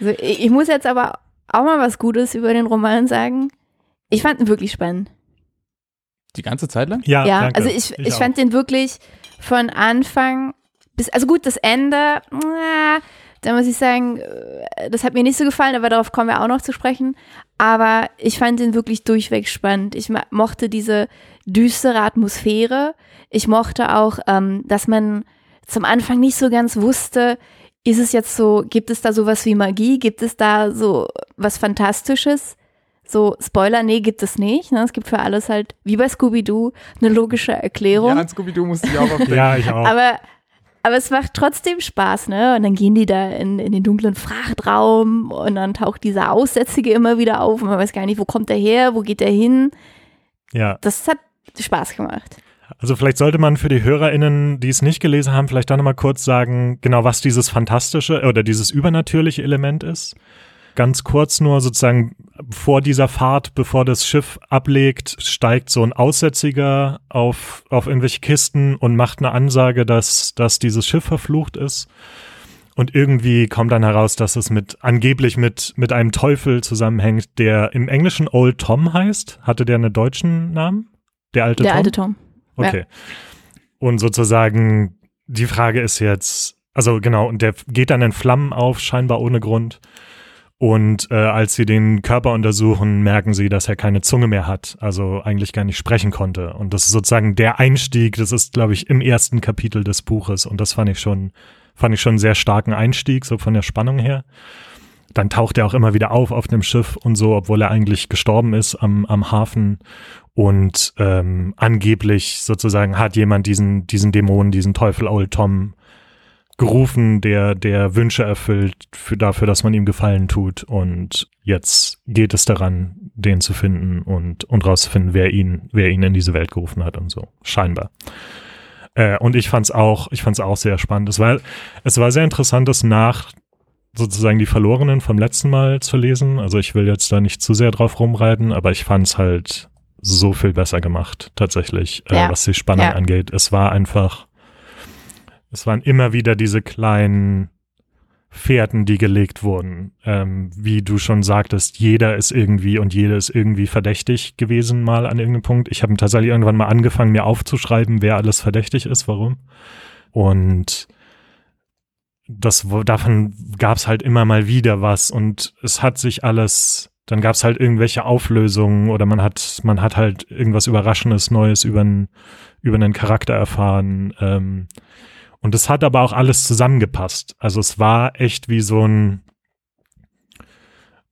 Also ich, ich muss jetzt aber auch mal was Gutes über den Roman sagen. Ich fand ihn wirklich spannend. Die ganze Zeit lang? Ja, ja, danke. also ich, ich, auch. fand den wirklich von Anfang bis, also gut, das Ende, na, da muss ich sagen, äh, das hat mir nicht so gefallen, aber darauf kommen wir auch noch zu sprechen. Aber ich fand den wirklich durchweg spannend. Ich mochte diese düstere Atmosphäre. Ich mochte auch, ähm, dass man zum Anfang nicht so ganz wusste, ist es jetzt so, gibt es da sowas wie Magie? Gibt es da so was Fantastisches? So, Spoiler, nee, gibt es nicht. Ne? Es gibt für alles halt, wie bei Scooby-Doo, eine logische Erklärung. Ja, an Scooby-Doo musste ich auch (laughs) aufdenken. Ja, ich auch. aber, aber es macht trotzdem Spaß, ne? Und dann gehen die da in, in den dunklen Frachtraum und dann taucht dieser Aussätzige immer wieder auf und man weiß gar nicht, wo kommt der her, wo geht der hin. ja. Das hat Spaß gemacht. Also vielleicht sollte man für die HörerInnen, die es nicht gelesen haben, vielleicht dann nochmal kurz sagen, genau was dieses fantastische oder dieses übernatürliche Element ist. Ganz kurz nur sozusagen vor dieser Fahrt, bevor das Schiff ablegt, steigt so ein Aussätziger auf, auf irgendwelche Kisten und macht eine Ansage, dass, dass dieses Schiff verflucht ist. Und irgendwie kommt dann heraus, dass es mit angeblich mit, mit einem Teufel zusammenhängt, der im Englischen Old Tom heißt. Hatte der einen deutschen Namen? Der alte der Tom? alte Tom. Ja. Okay. Und sozusagen, die Frage ist jetzt, also genau, und der geht dann in Flammen auf, scheinbar ohne Grund. Und äh, als sie den Körper untersuchen, merken sie, dass er keine Zunge mehr hat, also eigentlich gar nicht sprechen konnte. Und das ist sozusagen der Einstieg, das ist, glaube ich, im ersten Kapitel des Buches. Und das fand ich schon, fand ich schon einen sehr starken Einstieg, so von der Spannung her. Dann taucht er auch immer wieder auf auf dem Schiff und so, obwohl er eigentlich gestorben ist am, am Hafen. Und ähm, angeblich sozusagen hat jemand diesen, diesen Dämon, diesen Teufel Old Tom gerufen, der, der Wünsche erfüllt für, dafür, dass man ihm Gefallen tut. Und jetzt geht es daran, den zu finden und, und rauszufinden, wer ihn, wer ihn in diese Welt gerufen hat und so. Scheinbar. Äh, und ich fand's auch, ich fand's auch sehr spannend. Es war, es war sehr interessant, das nach sozusagen die Verlorenen vom letzten Mal zu lesen. Also ich will jetzt da nicht zu sehr drauf rumreiten, aber ich fand's halt so viel besser gemacht, tatsächlich, äh, Ja. was die Spannung Ja. angeht. Es war einfach, es waren immer wieder diese kleinen Fährten, die gelegt wurden. Ähm, wie du schon sagtest, jeder ist irgendwie und jede ist irgendwie verdächtig gewesen mal an irgendeinem Punkt. Ich habe tatsächlich irgendwann mal angefangen, mir aufzuschreiben, wer alles verdächtig ist, warum. Und das, davon gab es halt immer mal wieder was und es hat sich alles, dann gab es halt irgendwelche Auflösungen oder man hat, man hat halt irgendwas Überraschendes, Neues über einen, über einen Charakter erfahren. Ähm, und es hat aber auch alles zusammengepasst. Also es war echt wie so ein,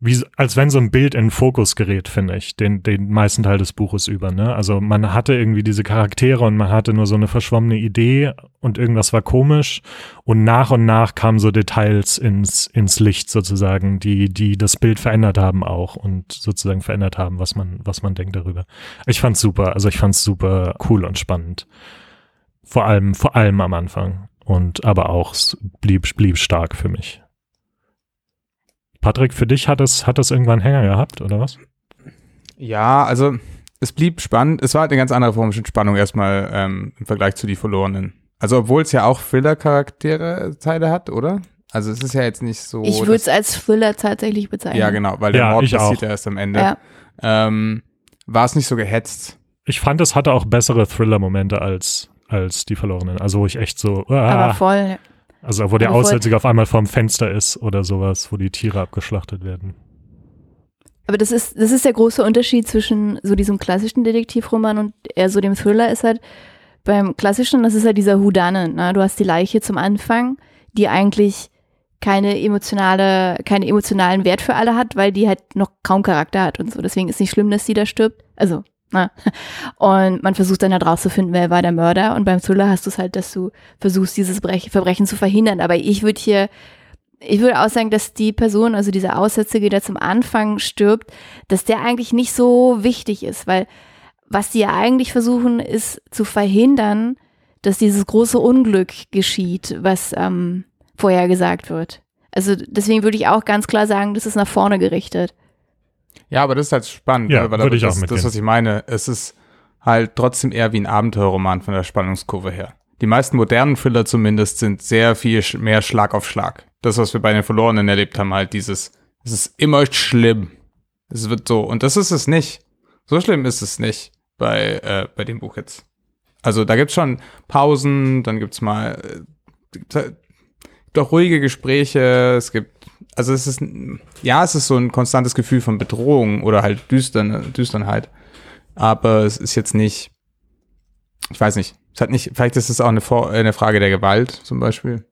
wie, als wenn so ein Bild in Fokus gerät, finde ich, den, den meisten Teil des Buches über. Ne? Also man hatte irgendwie diese Charaktere und man hatte nur so eine verschwommene Idee und irgendwas war komisch und nach und nach kamen so Details ins, ins Licht sozusagen, die, die das Bild verändert haben auch und sozusagen verändert haben, was man, was man denkt darüber. Ich fand's super, also ich fand's super cool und spannend. Vor allem, vor allem am Anfang. Und aber auch blieb, blieb stark für mich. Patrick, für dich hat es, hat es irgendwann Hänger gehabt, oder was? Ja, also es blieb spannend. Es war halt eine ganz andere Form von Spannung erstmal ähm, im Vergleich zu die Verlorenen. Also obwohl es ja auch Thriller-Charaktere-Teile hat, oder? Also es ist ja jetzt nicht so. Ich würde es als Thriller tatsächlich bezeichnen. Ja, genau, weil der Ja, Mord passiert ja erst am Ende. Ja. Ähm, war es nicht so gehetzt. Ich fand, es hatte auch bessere Thriller-Momente als, als die Verlorenen. Also wo ich echt so, Aber ah, voll. Also wo der Aussätzige auf einmal vorm Fenster ist oder sowas, wo die Tiere abgeschlachtet werden. Aber das ist, das ist der große Unterschied zwischen so diesem klassischen Detektivroman und eher so dem Thriller ist halt, beim klassischen, das ist halt dieser Whodunit, ne? Du hast die Leiche zum Anfang, die eigentlich keine emotionale, keinen emotionalen Wert für alle hat, weil die halt noch kaum Charakter hat und so. Deswegen ist nicht schlimm, dass sie da stirbt. Also? Und man versucht dann halt rauszufinden, wer war der Mörder. Und beim Thriller hast du es halt, dass du versuchst, dieses Brech Verbrechen zu verhindern. Aber ich würde hier ich würde auch sagen, dass die Person, also dieser Aussätzige, der zum Anfang stirbt, dass der eigentlich nicht so wichtig ist, weil was die ja eigentlich versuchen, ist zu verhindern, dass dieses große Unglück geschieht, was ähm, vorher gesagt wird. Also deswegen würde ich auch ganz klar sagen, das ist nach vorne gerichtet. Ja, aber das ist halt spannend, Ja, ne? weil würde ich das, auch das, mitgehen. was ich meine, es ist halt trotzdem eher wie ein Abenteuerroman von der Spannungskurve her. Die meisten modernen Thriller zumindest sind sehr viel mehr Schlag auf Schlag. Das, was wir bei den Verlorenen erlebt haben, halt dieses, es ist immer schlimm. Es wird so, und das ist es nicht. So schlimm ist es nicht bei, äh, bei dem Buch jetzt. Also da gibt's schon Pausen, dann gibt's mal äh, gibt's halt doch ruhige Gespräche, es gibt, also es ist, ja, es ist so ein konstantes Gefühl von Bedrohung oder halt Düstern, Düsternheit. Aber es ist jetzt nicht, ich weiß nicht, es hat nicht, vielleicht ist es auch eine, Vor- äh, eine Frage der Gewalt zum Beispiel.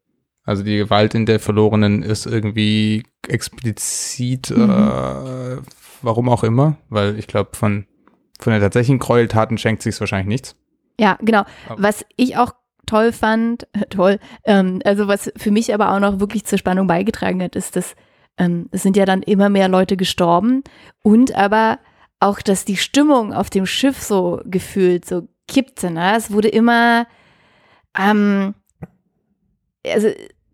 Also die Gewalt in der Verlorenen ist irgendwie explizit, äh, warum auch immer, weil ich glaube, von, von den tatsächlichen Gräueltaten schenkt sich wahrscheinlich nichts. Ja, genau. Was ich auch toll fand, (laughs) toll, ähm, also was für mich aber auch noch wirklich zur Spannung beigetragen hat, ist, dass ähm, es sind ja dann immer mehr Leute gestorben und aber auch, dass die Stimmung auf dem Schiff so gefühlt so kippte. Ne? Es wurde immer, ähm, also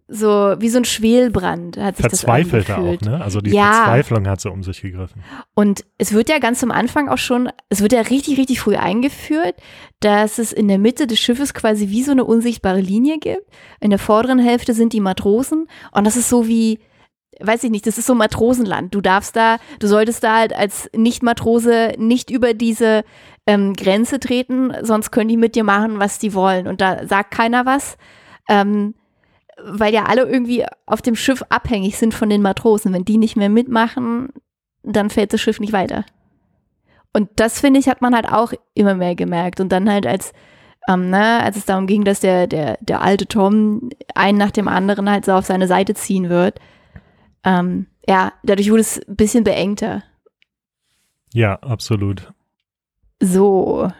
so wie so ein Schwelbrand hat sich das Verzweifelter auch, angefühlt. ne? Also die Ja. Verzweiflung hat sie um sich gegriffen. Und es wird ja ganz am Anfang auch schon, es wird ja richtig, richtig früh eingeführt, dass es in der Mitte des Schiffes quasi wie so eine unsichtbare Linie gibt. In der vorderen Hälfte sind die Matrosen und das ist so wie, weiß ich nicht, das ist so Matrosenland. Du darfst da, du solltest da halt als Nicht-Matrose nicht über diese ähm, Grenze treten, sonst können die mit dir machen, was die wollen. Und da sagt keiner was. Ähm, weil ja alle irgendwie auf dem Schiff abhängig sind von den Matrosen. Wenn die nicht mehr mitmachen, dann fährt das Schiff nicht weiter. Und das, finde ich, hat man halt auch immer mehr gemerkt. Und dann halt, als, ähm, ne, als es darum ging, dass der, der, der alte Tom einen nach dem anderen halt so auf seine Seite ziehen wird, ähm, ja, dadurch wurde es ein bisschen beengter. Ja, absolut. So,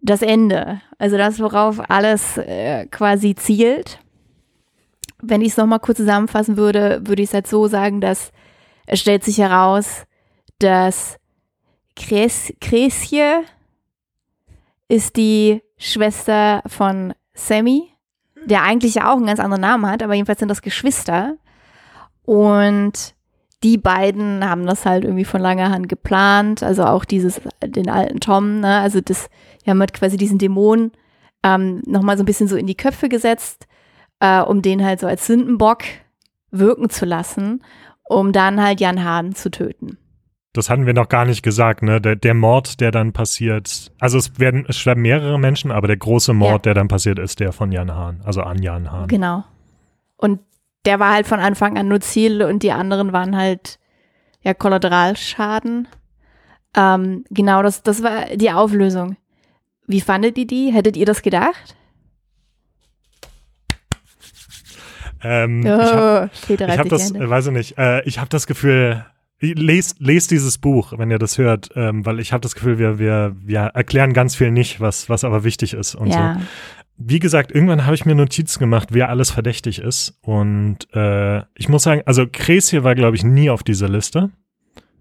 das Ende. Also das, worauf alles äh, quasi zielt. Wenn ich es nochmal kurz zusammenfassen würde, würde ich es halt so sagen, dass es stellt sich heraus, dass Kres Kresje ist die Schwester von Sammy, der eigentlich ja auch einen ganz anderen Namen hat, aber jedenfalls sind das Geschwister. Und die beiden haben das halt irgendwie von langer Hand geplant, also auch dieses, den alten Tom, ne, also das, die haben halt quasi diesen Dämon ähm, nochmal so ein bisschen so in die Köpfe gesetzt, äh, um den halt so als Sündenbock wirken zu lassen, um dann halt Jan Hahn zu töten. Das hatten wir noch gar nicht gesagt, ne? Der, der Mord, der dann passiert, also es werden, es sterben mehrere Menschen, aber der große Mord, Ja. der dann passiert, ist der von Jan Hahn, also an Jan Hahn. Genau. Und der war halt von Anfang an nur Ziel und die anderen waren halt ja Kollateralschaden. Ähm, genau, das, das war die Auflösung. Wie fandet ihr die? Hättet ihr das gedacht? Ähm, ich hab, Oh, ich habe sich das, äh, weiß ich nicht, äh, ich habe das Gefühl, lest, lest dieses Buch, wenn ihr das hört, ähm, weil ich habe das Gefühl, wir, wir, wir erklären ganz viel nicht, was, was aber wichtig ist und so. ja. Wie gesagt, irgendwann habe ich mir Notizen gemacht, wer alles verdächtig ist. Und äh, ich muss sagen, also Kresje war, glaube ich, nie auf dieser Liste.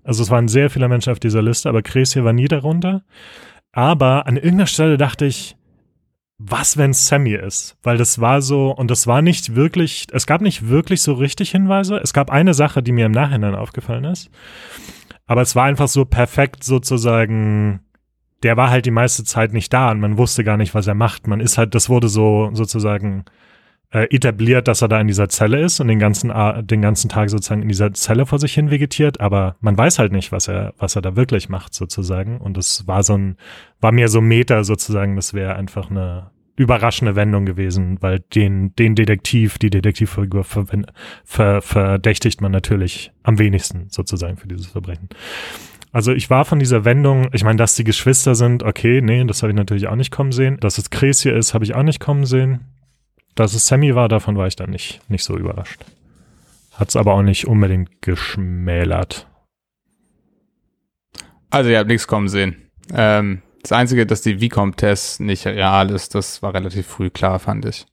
Also es waren sehr viele Menschen auf dieser Liste, aber Kresje war nie darunter. Aber an irgendeiner Stelle dachte ich, was, wenn Sammy ist? Weil das war so, und das war nicht wirklich, es gab nicht wirklich so richtig Hinweise. Es gab eine Sache, die mir im Nachhinein aufgefallen ist. Aber es war einfach so perfekt sozusagen, der war halt die meiste Zeit nicht da und man wusste gar nicht, was er macht. Man ist halt, das wurde so sozusagen äh, etabliert, dass er da in dieser Zelle ist und den ganzen, den ganzen Tag sozusagen in dieser Zelle vor sich hin vegetiert, aber man weiß halt nicht, was er, was er da wirklich macht sozusagen. Und das war so ein, war mir so Meta sozusagen, das wäre einfach eine überraschende Wendung gewesen, weil den, den Detektiv, die Detektivfigur verwen- ver, verdächtigt man natürlich am wenigsten sozusagen für dieses Verbrechen. Also ich war von dieser Wendung, ich meine, dass die Geschwister sind, okay, nee, das habe ich natürlich auch nicht kommen sehen. Dass es Kresje ist, habe ich auch nicht kommen sehen. Dass es Sammy war, davon war ich dann nicht, nicht so überrascht. Hat es aber auch nicht unbedingt geschmälert. Also ihr habt nichts kommen sehen. Ähm, das Einzige, dass die Vicomtesse nicht real ist, das war relativ früh klar, fand ich.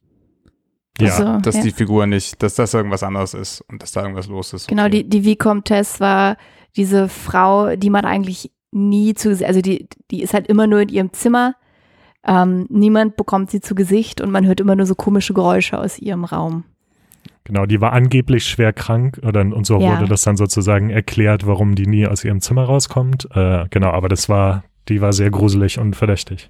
Ja, Also, Dass ja. die Figur nicht, dass das irgendwas anderes ist und dass da irgendwas los ist. Genau, okay. die, die Vicomtesse war diese Frau, die man eigentlich nie zu, also die, die ist halt immer nur in ihrem Zimmer. Ähm, niemand bekommt sie zu Gesicht und man hört immer nur so komische Geräusche aus ihrem Raum. Genau, die war angeblich schwer krank oder, und so Ja. wurde das dann sozusagen erklärt, warum die nie aus ihrem Zimmer rauskommt. Äh, genau, aber das war, die war sehr gruselig und verdächtig.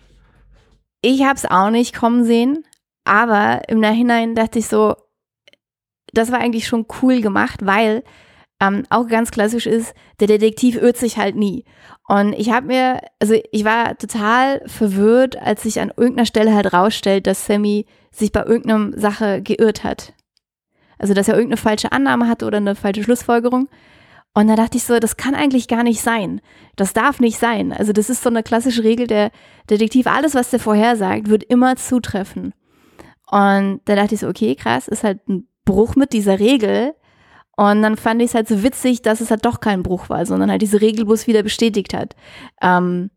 Ich habe es auch nicht kommen sehen, aber im Nachhinein dachte ich so, das war eigentlich schon cool gemacht, weil ähm, auch ganz klassisch ist, der Detektiv irrt sich halt nie. Und ich habe mir, also ich war total verwirrt, als sich an irgendeiner Stelle halt rausstellt, dass Sammy sich bei irgendeiner Sache geirrt hat. Also dass er irgendeine falsche Annahme hatte oder eine falsche Schlussfolgerung. Und da dachte ich so, das kann eigentlich gar nicht sein. Das darf nicht sein. Also das ist so eine klassische Regel der Detektiv. Alles, was der vorhersagt, wird immer zutreffen. Und da dachte ich so, okay, krass, ist halt ein Bruch mit dieser Regel. Und dann fand ich es halt so witzig, dass es halt doch kein Bruch war, sondern halt diese Regel bloß wieder bestätigt hat. Ähm,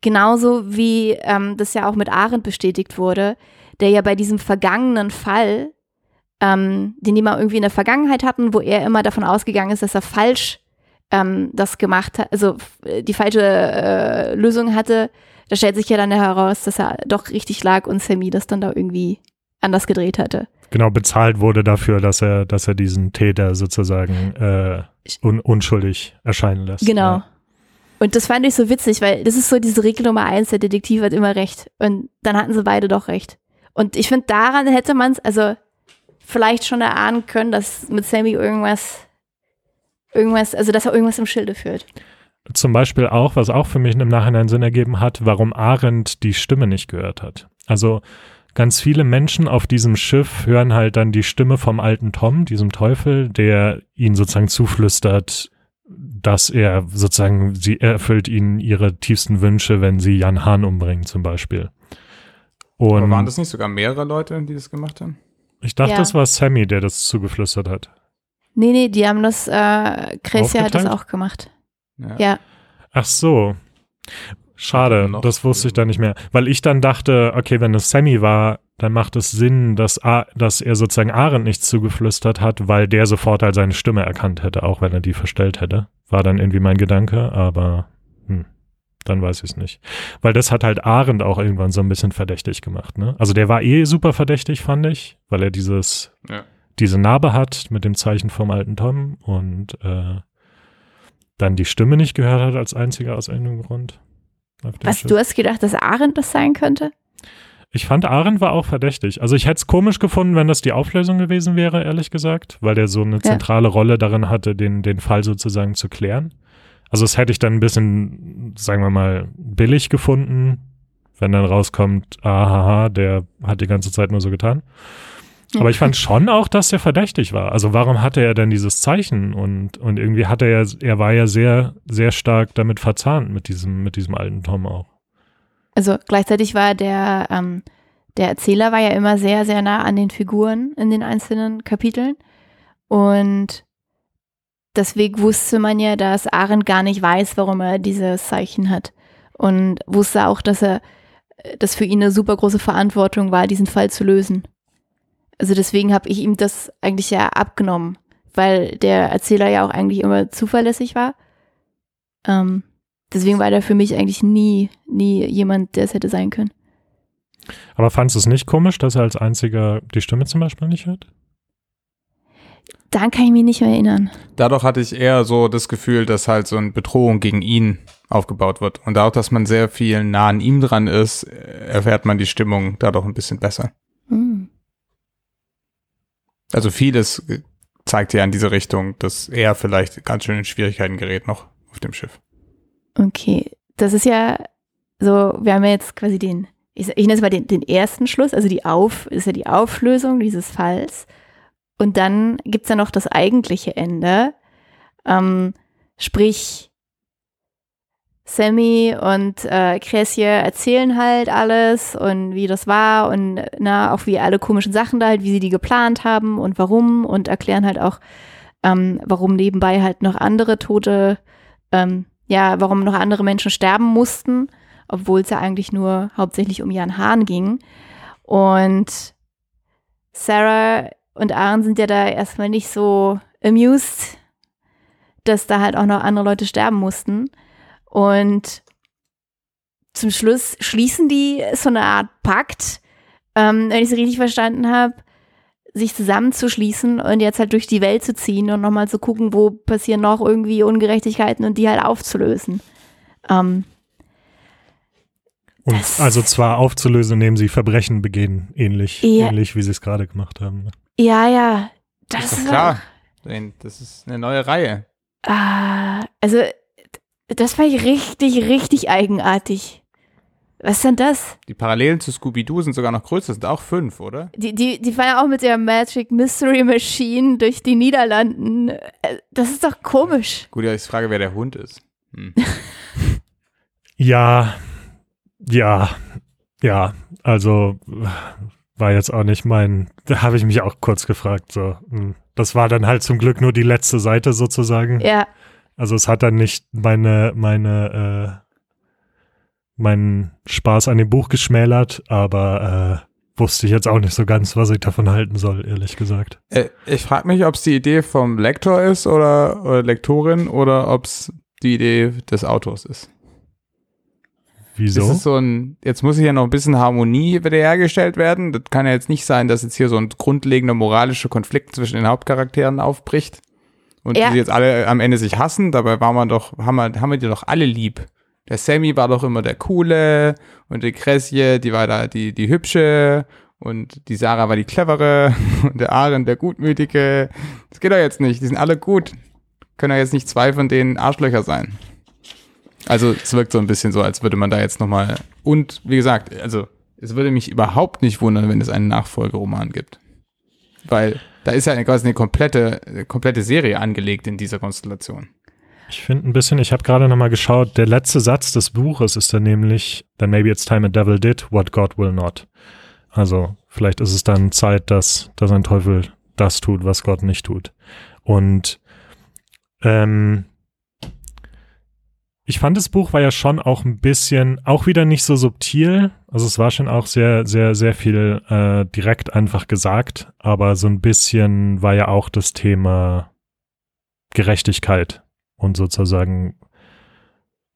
genauso wie ähm, das ja auch mit Arendt bestätigt wurde, der ja bei diesem vergangenen Fall, ähm, den die mal irgendwie in der Vergangenheit hatten, wo er immer davon ausgegangen ist, dass er falsch ähm, das gemacht hat, also f- die falsche äh, Lösung hatte, da stellt sich ja dann heraus, dass er doch richtig lag und Sammy das dann da irgendwie anders gedreht hatte. Genau, bezahlt wurde dafür, dass er, dass er diesen Täter sozusagen äh, un, unschuldig erscheinen lässt. Genau. Ja. Und das fand ich so witzig, weil das ist so diese Regel Nummer eins, der Detektiv hat immer recht. Und dann hatten sie beide doch recht. Und ich finde, daran hätte man es, also vielleicht schon erahnen können, dass mit Sammy irgendwas, irgendwas, also dass er irgendwas im Schilde führt. Zum Beispiel auch, was auch für mich im Nachhinein Sinn ergeben hat, warum Arendt die Stimme nicht gehört hat. Also ganz viele Menschen auf diesem Schiff hören halt dann die Stimme vom alten Tom, diesem Teufel, der ihnen sozusagen zuflüstert, dass er sozusagen, sie erfüllt ihnen ihre tiefsten Wünsche, wenn sie Jan Hahn umbringen zum Beispiel. Und Aber waren das nicht sogar mehrere Leute, die das gemacht haben? ich dachte, Ja. das war Sammy, der das zugeflüstert hat. Nee, nee, die haben das, äh, Crazy hat das auch gemacht. Ja. Ach so. Schade, Noch das wusste ich dann nicht mehr. Weil ich dann dachte, okay, wenn es Sammy war, dann macht es Sinn, dass, A dass er sozusagen Arendt nichts zugeflüstert hat, weil der sofort halt seine Stimme erkannt hätte, auch wenn er die verstellt hätte. War dann irgendwie mein Gedanke, aber hm, dann weiß ich es nicht. Weil das hat halt Arendt auch irgendwann so ein bisschen verdächtig gemacht. Ne? Also der war eh super verdächtig, fand ich, weil er dieses, Ja. diese Narbe hat mit dem Zeichen vom alten Tom und äh, dann die Stimme nicht gehört hat als einziger aus irgendeinem Grund. Was, Schiff. du hast gedacht, dass Arendt das sein könnte? Ich fand Aaron war auch verdächtig. Also ich hätte es komisch gefunden, wenn das die Auflösung gewesen wäre, ehrlich gesagt, weil der so eine zentrale Rolle darin hatte, den, den Fall sozusagen zu klären. Also das hätte ich dann ein bisschen, sagen wir mal, billig gefunden, wenn dann rauskommt, ahaha, der hat die ganze Zeit nur so getan. Aber ich fand schon auch, dass er verdächtig war. Also warum hatte er denn dieses Zeichen? Und, und irgendwie hat er er war ja sehr, sehr stark damit verzahnt mit diesem, mit diesem alten Tom auch. Also gleichzeitig war der, ähm, der Erzähler war ja immer sehr, sehr nah an den Figuren in den einzelnen Kapiteln. Und deswegen wusste man ja, dass Aaron gar nicht weiß, warum er dieses Zeichen hat. Und wusste auch, dass er, dass für ihn eine super große Verantwortung war, diesen Fall zu lösen. Also deswegen habe ich ihm das eigentlich ja abgenommen, weil der Erzähler ja auch eigentlich immer zuverlässig war. Ähm, deswegen war der für mich eigentlich nie, nie jemand, der es hätte sein können. Aber fandest du es nicht komisch, dass er als einziger die Stimme zum Beispiel nicht hört? Daran kann ich mich nicht mehr erinnern. Dadurch hatte ich eher so das Gefühl, dass halt so eine Bedrohung gegen ihn aufgebaut wird. Und dadurch, dass man sehr viel nah an ihm dran ist, erfährt man die Stimmung dadurch ein bisschen besser. Also vieles zeigt ja in diese Richtung, dass er vielleicht ganz schön in Schwierigkeiten gerät noch auf dem Schiff. Okay, das ist ja so, wir haben ja jetzt quasi den, ich, ich nenne es mal den, den ersten Schluss, also die Auf, ist ja die Auflösung dieses Falls. Und dann gibt es ja noch das eigentliche Ende. Ähm, sprich, Sammy und äh, Cressy erzählen halt alles und wie das war und na, auch wie alle komischen Sachen da halt, wie sie die geplant haben und warum und erklären halt auch, ähm, warum nebenbei halt noch andere Tote, ähm, ja, warum noch andere Menschen sterben mussten, obwohl es ja eigentlich nur hauptsächlich um Jan Hahn ging. Und Sarah und Aaron sind ja da erstmal nicht so amused, dass da halt auch noch andere Leute sterben mussten. Und zum Schluss schließen die so eine Art Pakt, ähm, wenn ich es richtig verstanden habe, sich zusammenzuschließen und jetzt halt durch die Welt zu ziehen und nochmal zu gucken, wo passieren noch irgendwie Ungerechtigkeiten und die halt aufzulösen. Ähm, und also zwar aufzulösen, indem sie Verbrechen begehen, ähnlich, Ja. ähnlich wie sie es gerade gemacht haben. ne? ja, ja, das ist doch ist klar. Das ist eine neue Reihe. Ah, also das war richtig, richtig eigenartig. Was ist denn das? Die Parallelen zu Scooby-Doo sind sogar noch größer, sind auch fünf, oder? Die, die, die fahren ja auch mit der Magic Mystery Machine durch die Niederlanden. Äh, Das ist doch komisch. Gut, ja, ich frage, wer der Hund ist. Hm. (laughs) Ja, ja, ja, also war jetzt auch nicht mein, da habe ich mich auch kurz gefragt, so. hm. Das war dann halt zum Glück nur die letzte Seite sozusagen. Ja, Also es hat dann nicht meine, meine, äh, meinen Spaß an dem Buch geschmälert, aber äh, wusste ich jetzt auch nicht so ganz, was ich davon halten soll, ehrlich gesagt. Äh, ich frage mich, ob es die Idee vom Lektor ist oder, oder Lektorin oder ob es die Idee des Autors ist. Wieso? Das ist so ein, jetzt muss hier noch ein bisschen Harmonie wiederhergestellt werden. Das kann ja jetzt nicht sein, dass jetzt hier so ein grundlegender moralischer Konflikt zwischen den Hauptcharakteren aufbricht und Ja. die jetzt alle am Ende sich hassen. Dabei war man doch, haben wir, haben wir die doch alle lieb. Der Sammy war doch immer der Coole und die Cressy, die war da die, die Hübsche und die Sarah war die Clevere (laughs) und der Aaron der Gutmütige. Das geht doch jetzt nicht. Die sind alle gut. Können ja jetzt nicht zwei von denen Arschlöcher sein. Also es wirkt so ein bisschen so, als würde man da jetzt nochmal. Und wie gesagt, also es würde mich überhaupt nicht wundern, wenn es einen Nachfolgeroman gibt. Weil da ist ja quasi eine komplette, eine komplette Serie angelegt in dieser Konstellation. Ich finde ein bisschen, ich habe gerade nochmal geschaut, der letzte Satz des Buches ist dann nämlich, then maybe it's time a devil did what God will not. Also vielleicht ist es dann Zeit, dass, dass ein Teufel das tut, was Gott nicht tut. Und ähm, ich fand, das Buch war ja schon auch ein bisschen, auch wieder nicht so subtil. Also es war schon auch sehr, sehr, sehr viel äh, direkt einfach gesagt, aber so ein bisschen war ja auch das Thema Gerechtigkeit und sozusagen,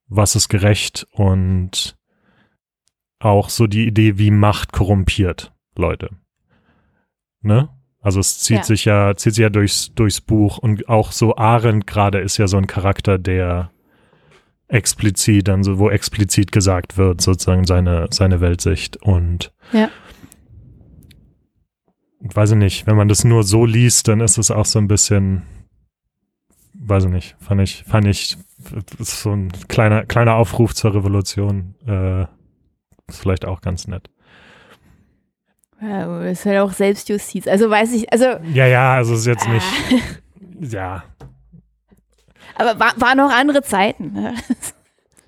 was ist gerecht und auch so die Idee, wie Macht korrumpiert Leute. Ne? Also es zieht Ja. sich ja, zieht sich ja durchs, durchs Buch und auch so Arendt gerade ist ja so ein Charakter, der explizit, dann so, wo explizit gesagt wird, sozusagen seine, seine Weltsicht. Und Ja. weiß ich nicht, wenn man das nur so liest, dann ist es auch so ein bisschen, weiß ich nicht, fand ich, fand ich, so ein kleiner, kleiner Aufruf zur Revolution, äh, ist vielleicht auch ganz nett. Ja, ist halt auch Selbstjustiz. Also weiß ich, also, Ja, ja, also ist jetzt nicht, Ah. ja, aber war, waren noch andere Zeiten. ne?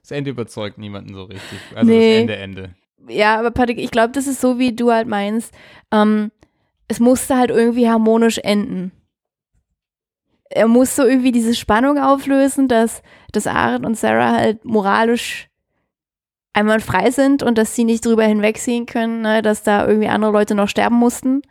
Das Ende überzeugt niemanden so richtig. Also Nee. das Ende, Ende. Ja, aber Patrick, ich glaube, das ist so, wie du halt meinst. Ähm, es musste halt irgendwie harmonisch enden. Er musste irgendwie diese Spannung auflösen, dass, dass Aaron und Sarah halt moralisch einmal frei sind und dass sie nicht drüber hinwegsehen können, ne, dass da irgendwie andere Leute noch sterben mussten.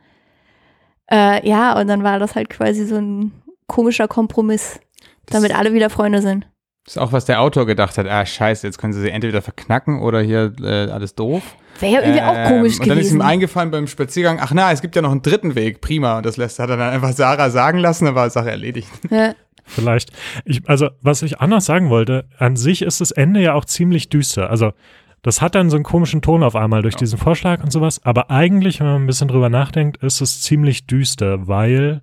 Äh, ja, und dann war das halt quasi so ein komischer Kompromiss, Das damit alle wieder Freunde sind. ist auch, was der Autor gedacht hat. Ah, scheiße, jetzt können sie sie entweder verknacken oder hier äh, alles doof. Wäre ja irgendwie auch komisch Ähm, Und dann ist ihm gewesen. eingefallen beim Spaziergang, ach na, es gibt ja noch einen dritten Weg, prima. Und das lässt, hat er dann einfach Sarah sagen lassen, dann war die Sache erledigt. (laughs) ja. Vielleicht. Ich, also, was ich auch noch sagen wollte, an sich ist das Ende ja auch ziemlich düster. Also, das hat dann so einen komischen Ton auf einmal durch Ja. diesen Vorschlag und sowas. Aber eigentlich, wenn man ein bisschen drüber nachdenkt, ist es ziemlich düster, weil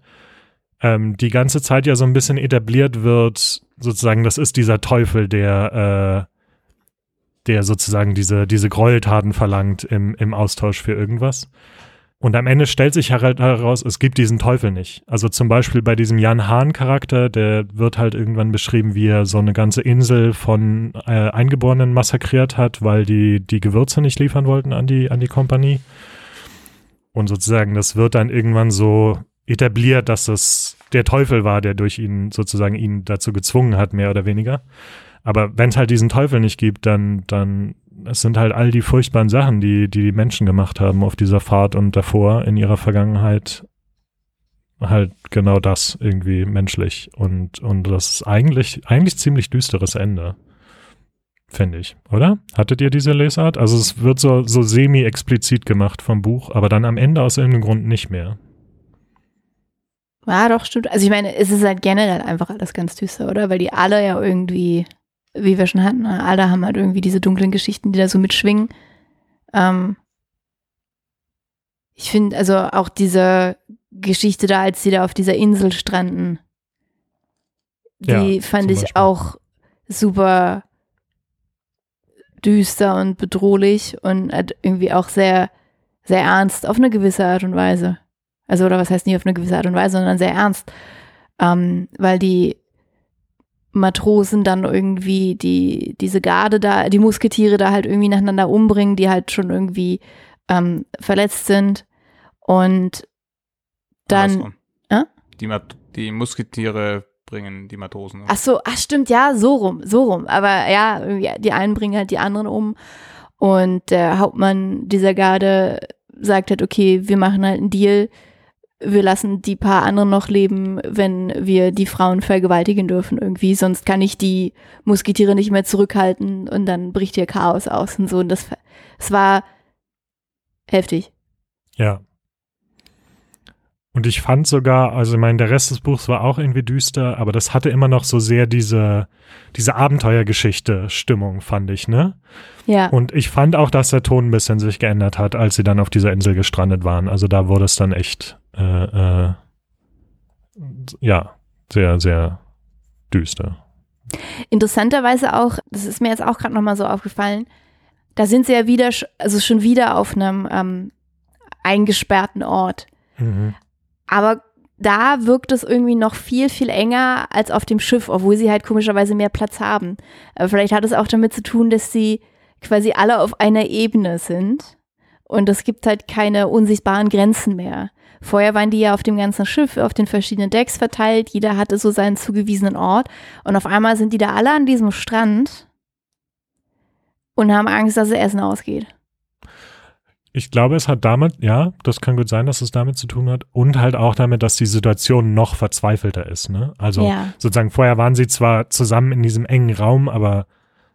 ähm, die ganze Zeit ja so ein bisschen etabliert wird, sozusagen, das ist dieser Teufel, der, äh, der sozusagen diese, diese Gräueltaten verlangt im, im Austausch für irgendwas. Und am Ende stellt sich heraus, es gibt diesen Teufel nicht. Also zum Beispiel bei diesem Jan Hahn-Charakter, der wird halt irgendwann beschrieben, wie er so eine ganze Insel von äh, Eingeborenen massakriert hat, weil die die Gewürze nicht liefern wollten an die, an die Kompanie. Und sozusagen, das wird dann irgendwann so etabliert, dass es der Teufel war, der durch ihn sozusagen ihn dazu gezwungen hat, mehr oder weniger. Aber wenn es halt diesen Teufel nicht gibt, dann, dann es sind halt all die furchtbaren Sachen, die, die die Menschen gemacht haben auf dieser Fahrt und davor in ihrer Vergangenheit halt genau das irgendwie menschlich und, und das ist eigentlich, eigentlich ziemlich düsteres Ende. Finde ich, oder? Hattet ihr diese Lesart? Also es wird so, so semi-explizit gemacht vom Buch, aber dann am Ende aus irgendeinem Grund nicht mehr. Ja, doch, stimmt. Also ich meine, es ist halt generell einfach alles ganz düster, oder? Weil die alle ja irgendwie, wie wir schon hatten, ne, alle haben halt irgendwie diese dunklen Geschichten, die da so mitschwingen. Ähm ich finde, also auch diese Geschichte da, als sie da auf dieser Insel stranden, die Ja, fand ich Beispiel. auch super düster und bedrohlich und irgendwie auch sehr, sehr ernst auf eine gewisse Art und Weise. Also, oder was heißt nicht auf eine gewisse Art und Weise, sondern sehr ernst. Ähm, weil die Matrosen dann irgendwie die, diese Garde da, die Musketiere da halt irgendwie nacheinander umbringen, die halt schon irgendwie ähm, verletzt sind. Und dann. Hä? Die, Mat die Musketiere bringen die Matrosen. um. ach so, ach stimmt, ja, so rum, so rum. Aber ja, die einen bringen halt die anderen um. Und der Hauptmann dieser Garde sagt halt, okay, wir machen halt einen Deal. Wir lassen die paar anderen noch leben, wenn wir die Frauen vergewaltigen dürfen irgendwie. Sonst kann ich die Musketiere nicht mehr zurückhalten und dann bricht hier Chaos aus und so. Und das, es war heftig. Ja. Und ich fand sogar, also ich meine, der Rest des Buchs war auch irgendwie düster, aber das hatte immer noch so sehr diese, diese Abenteuergeschichte-Stimmung, fand ich, ne? Ja. Und ich fand auch, dass der Ton ein bisschen sich geändert hat, als sie dann auf dieser Insel gestrandet waren. Also da wurde es dann echt, äh, äh, ja, sehr, sehr düster. Interessanterweise auch, das ist mir jetzt auch gerade nochmal so aufgefallen, da sind sie ja wieder, also schon wieder auf einem ähm, eingesperrten Ort. Mhm. Aber da wirkt es irgendwie noch viel, viel enger als auf dem Schiff, obwohl sie halt komischerweise mehr Platz haben. Aber vielleicht hat es auch damit zu tun, dass sie quasi alle auf einer Ebene sind und es gibt halt keine unsichtbaren Grenzen mehr. Vorher waren die ja auf dem ganzen Schiff, auf den verschiedenen Decks verteilt, jeder hatte so seinen zugewiesenen Ort und auf einmal sind die da alle an diesem Strand und haben Angst, dass das Essen ausgeht. Ich glaube, es hat damit, ja, das kann gut sein, dass es damit zu tun hat und halt auch damit, dass die Situation noch verzweifelter ist, ne? Also Ja. sozusagen vorher waren sie zwar zusammen in diesem engen Raum, aber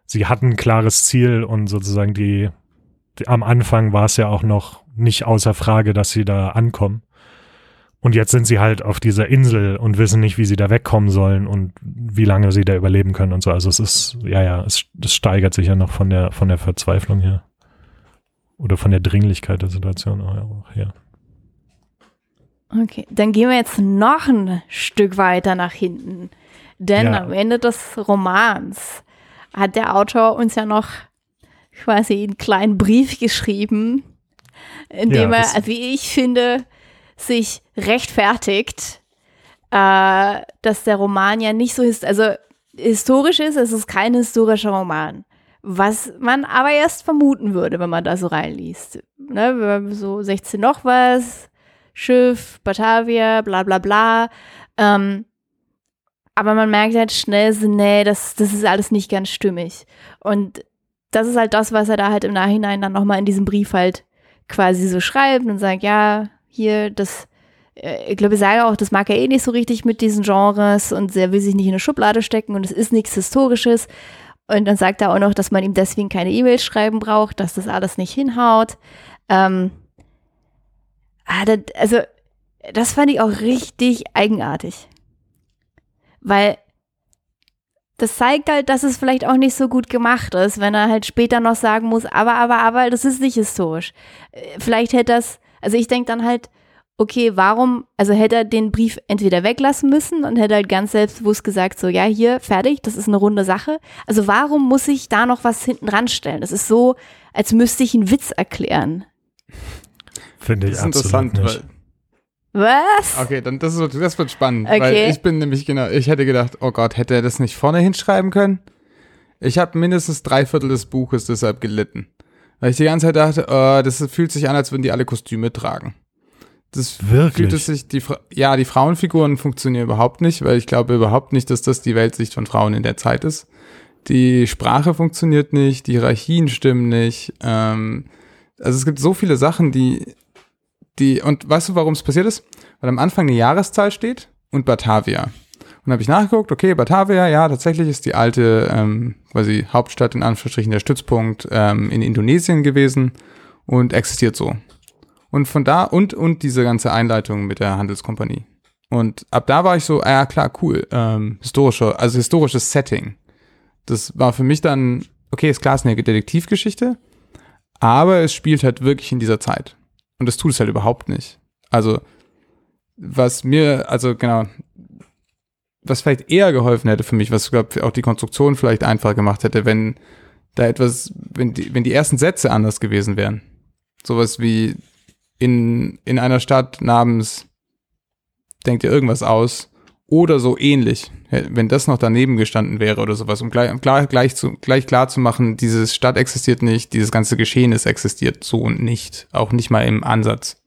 sie hatten ein klares Ziel und sozusagen die, die am Anfang war es ja auch noch nicht außer Frage, dass sie da ankommen. Und jetzt sind sie halt auf dieser Insel und wissen nicht, wie sie da wegkommen sollen und wie lange sie da überleben können und so. Also es ist, ja, ja, es, es steigert sich ja noch von der, von der Verzweiflung her. Oder von der Dringlichkeit der Situation auch her. Okay, dann gehen wir jetzt noch ein Stück weiter nach hinten. Denn Ja. am Ende des Romans hat der Autor uns ja noch quasi einen kleinen Brief geschrieben, in Ja, dem er, das- wie ich finde, sich rechtfertigt, äh, dass der Roman ja nicht so ist, also historisch ist, es ist kein historischer Roman. Was man aber erst vermuten würde, wenn man da so reinliest. Ne, so 16 noch was, Schiff, Batavia, bla bla bla. Ähm, aber man merkt halt schnell so, nee, das, das ist alles nicht ganz stimmig. Und das ist halt das, was er da halt im Nachhinein dann nochmal in diesem Brief halt quasi so schreibt und sagt, ja, hier, das, äh, ich glaube, ich sage auch, das mag er eh nicht so richtig mit diesen Genres und er will sich nicht in eine Schublade stecken und es ist nichts Historisches. Und dann sagt er auch noch, dass man ihm deswegen keine E-Mails schreiben braucht, dass das alles nicht hinhaut. Ähm, ah, also, das fand ich auch richtig eigenartig. Weil das zeigt halt, dass es vielleicht auch nicht so gut gemacht ist, wenn er halt später noch sagen muss, aber, aber, aber, das ist nicht historisch. Äh, Vielleicht hätte das, also ich denke dann halt, okay, warum, also hätte er den Brief entweder weglassen müssen und hätte halt ganz selbstbewusst gesagt, so, ja, hier, fertig, das ist eine runde Sache. Also warum muss ich da noch was hinten ranstellen? Das ist so, als müsste ich einen Witz erklären. Finde ich Das ist interessant, nicht. weil Was? Okay, dann das, wird- das wird spannend, Okay. weil ich bin nämlich genau, ich hätte gedacht, oh Gott, hätte er das nicht vorne hinschreiben können? Ich habe mindestens drei Viertel des Buches deshalb gelitten. Weil ich die ganze Zeit dachte, oh, das fühlt sich an, als würden die alle Kostüme tragen. Das Wirklich? fühlt es sich, die, Fra- ja, die Frauenfiguren funktionieren überhaupt nicht, weil ich glaube überhaupt nicht, dass das die Weltsicht von Frauen in der Zeit ist. Die Sprache funktioniert nicht, die Hierarchien stimmen nicht. Ähm, also es gibt so viele Sachen, die, die, und weißt du, warum es passiert ist? Weil am Anfang eine Jahreszahl steht und Batavia. Und habe ich nachgeguckt, okay, Batavia, ja, tatsächlich ist die alte, ähm, quasi Hauptstadt in Anführungsstrichen der Stützpunkt ähm, in Indonesien gewesen und existiert so. Und von da und und diese ganze Einleitung mit der Handelskompanie. Und ab da war ich so, ah ja klar, cool, ähm, historischer, also historisches Setting. Das war für mich dann, okay, ist klar, ist eine Detektivgeschichte, aber es spielt halt wirklich in dieser Zeit. Und das tut es halt überhaupt nicht. Also, was mir, also genau, was vielleicht eher geholfen hätte für mich, was ich glaube auch die Konstruktion vielleicht einfacher gemacht hätte, wenn da etwas, wenn die, wenn die ersten Sätze anders gewesen wären. Sowas wie in, in einer Stadt namens denkt ihr irgendwas aus oder so ähnlich. Wenn das noch daneben gestanden wäre oder sowas, um gleich, gleich, gleich, zu, gleich klar zu machen, diese Stadt existiert nicht, dieses ganze Geschehnis existiert so und nicht. Auch nicht mal im Ansatz.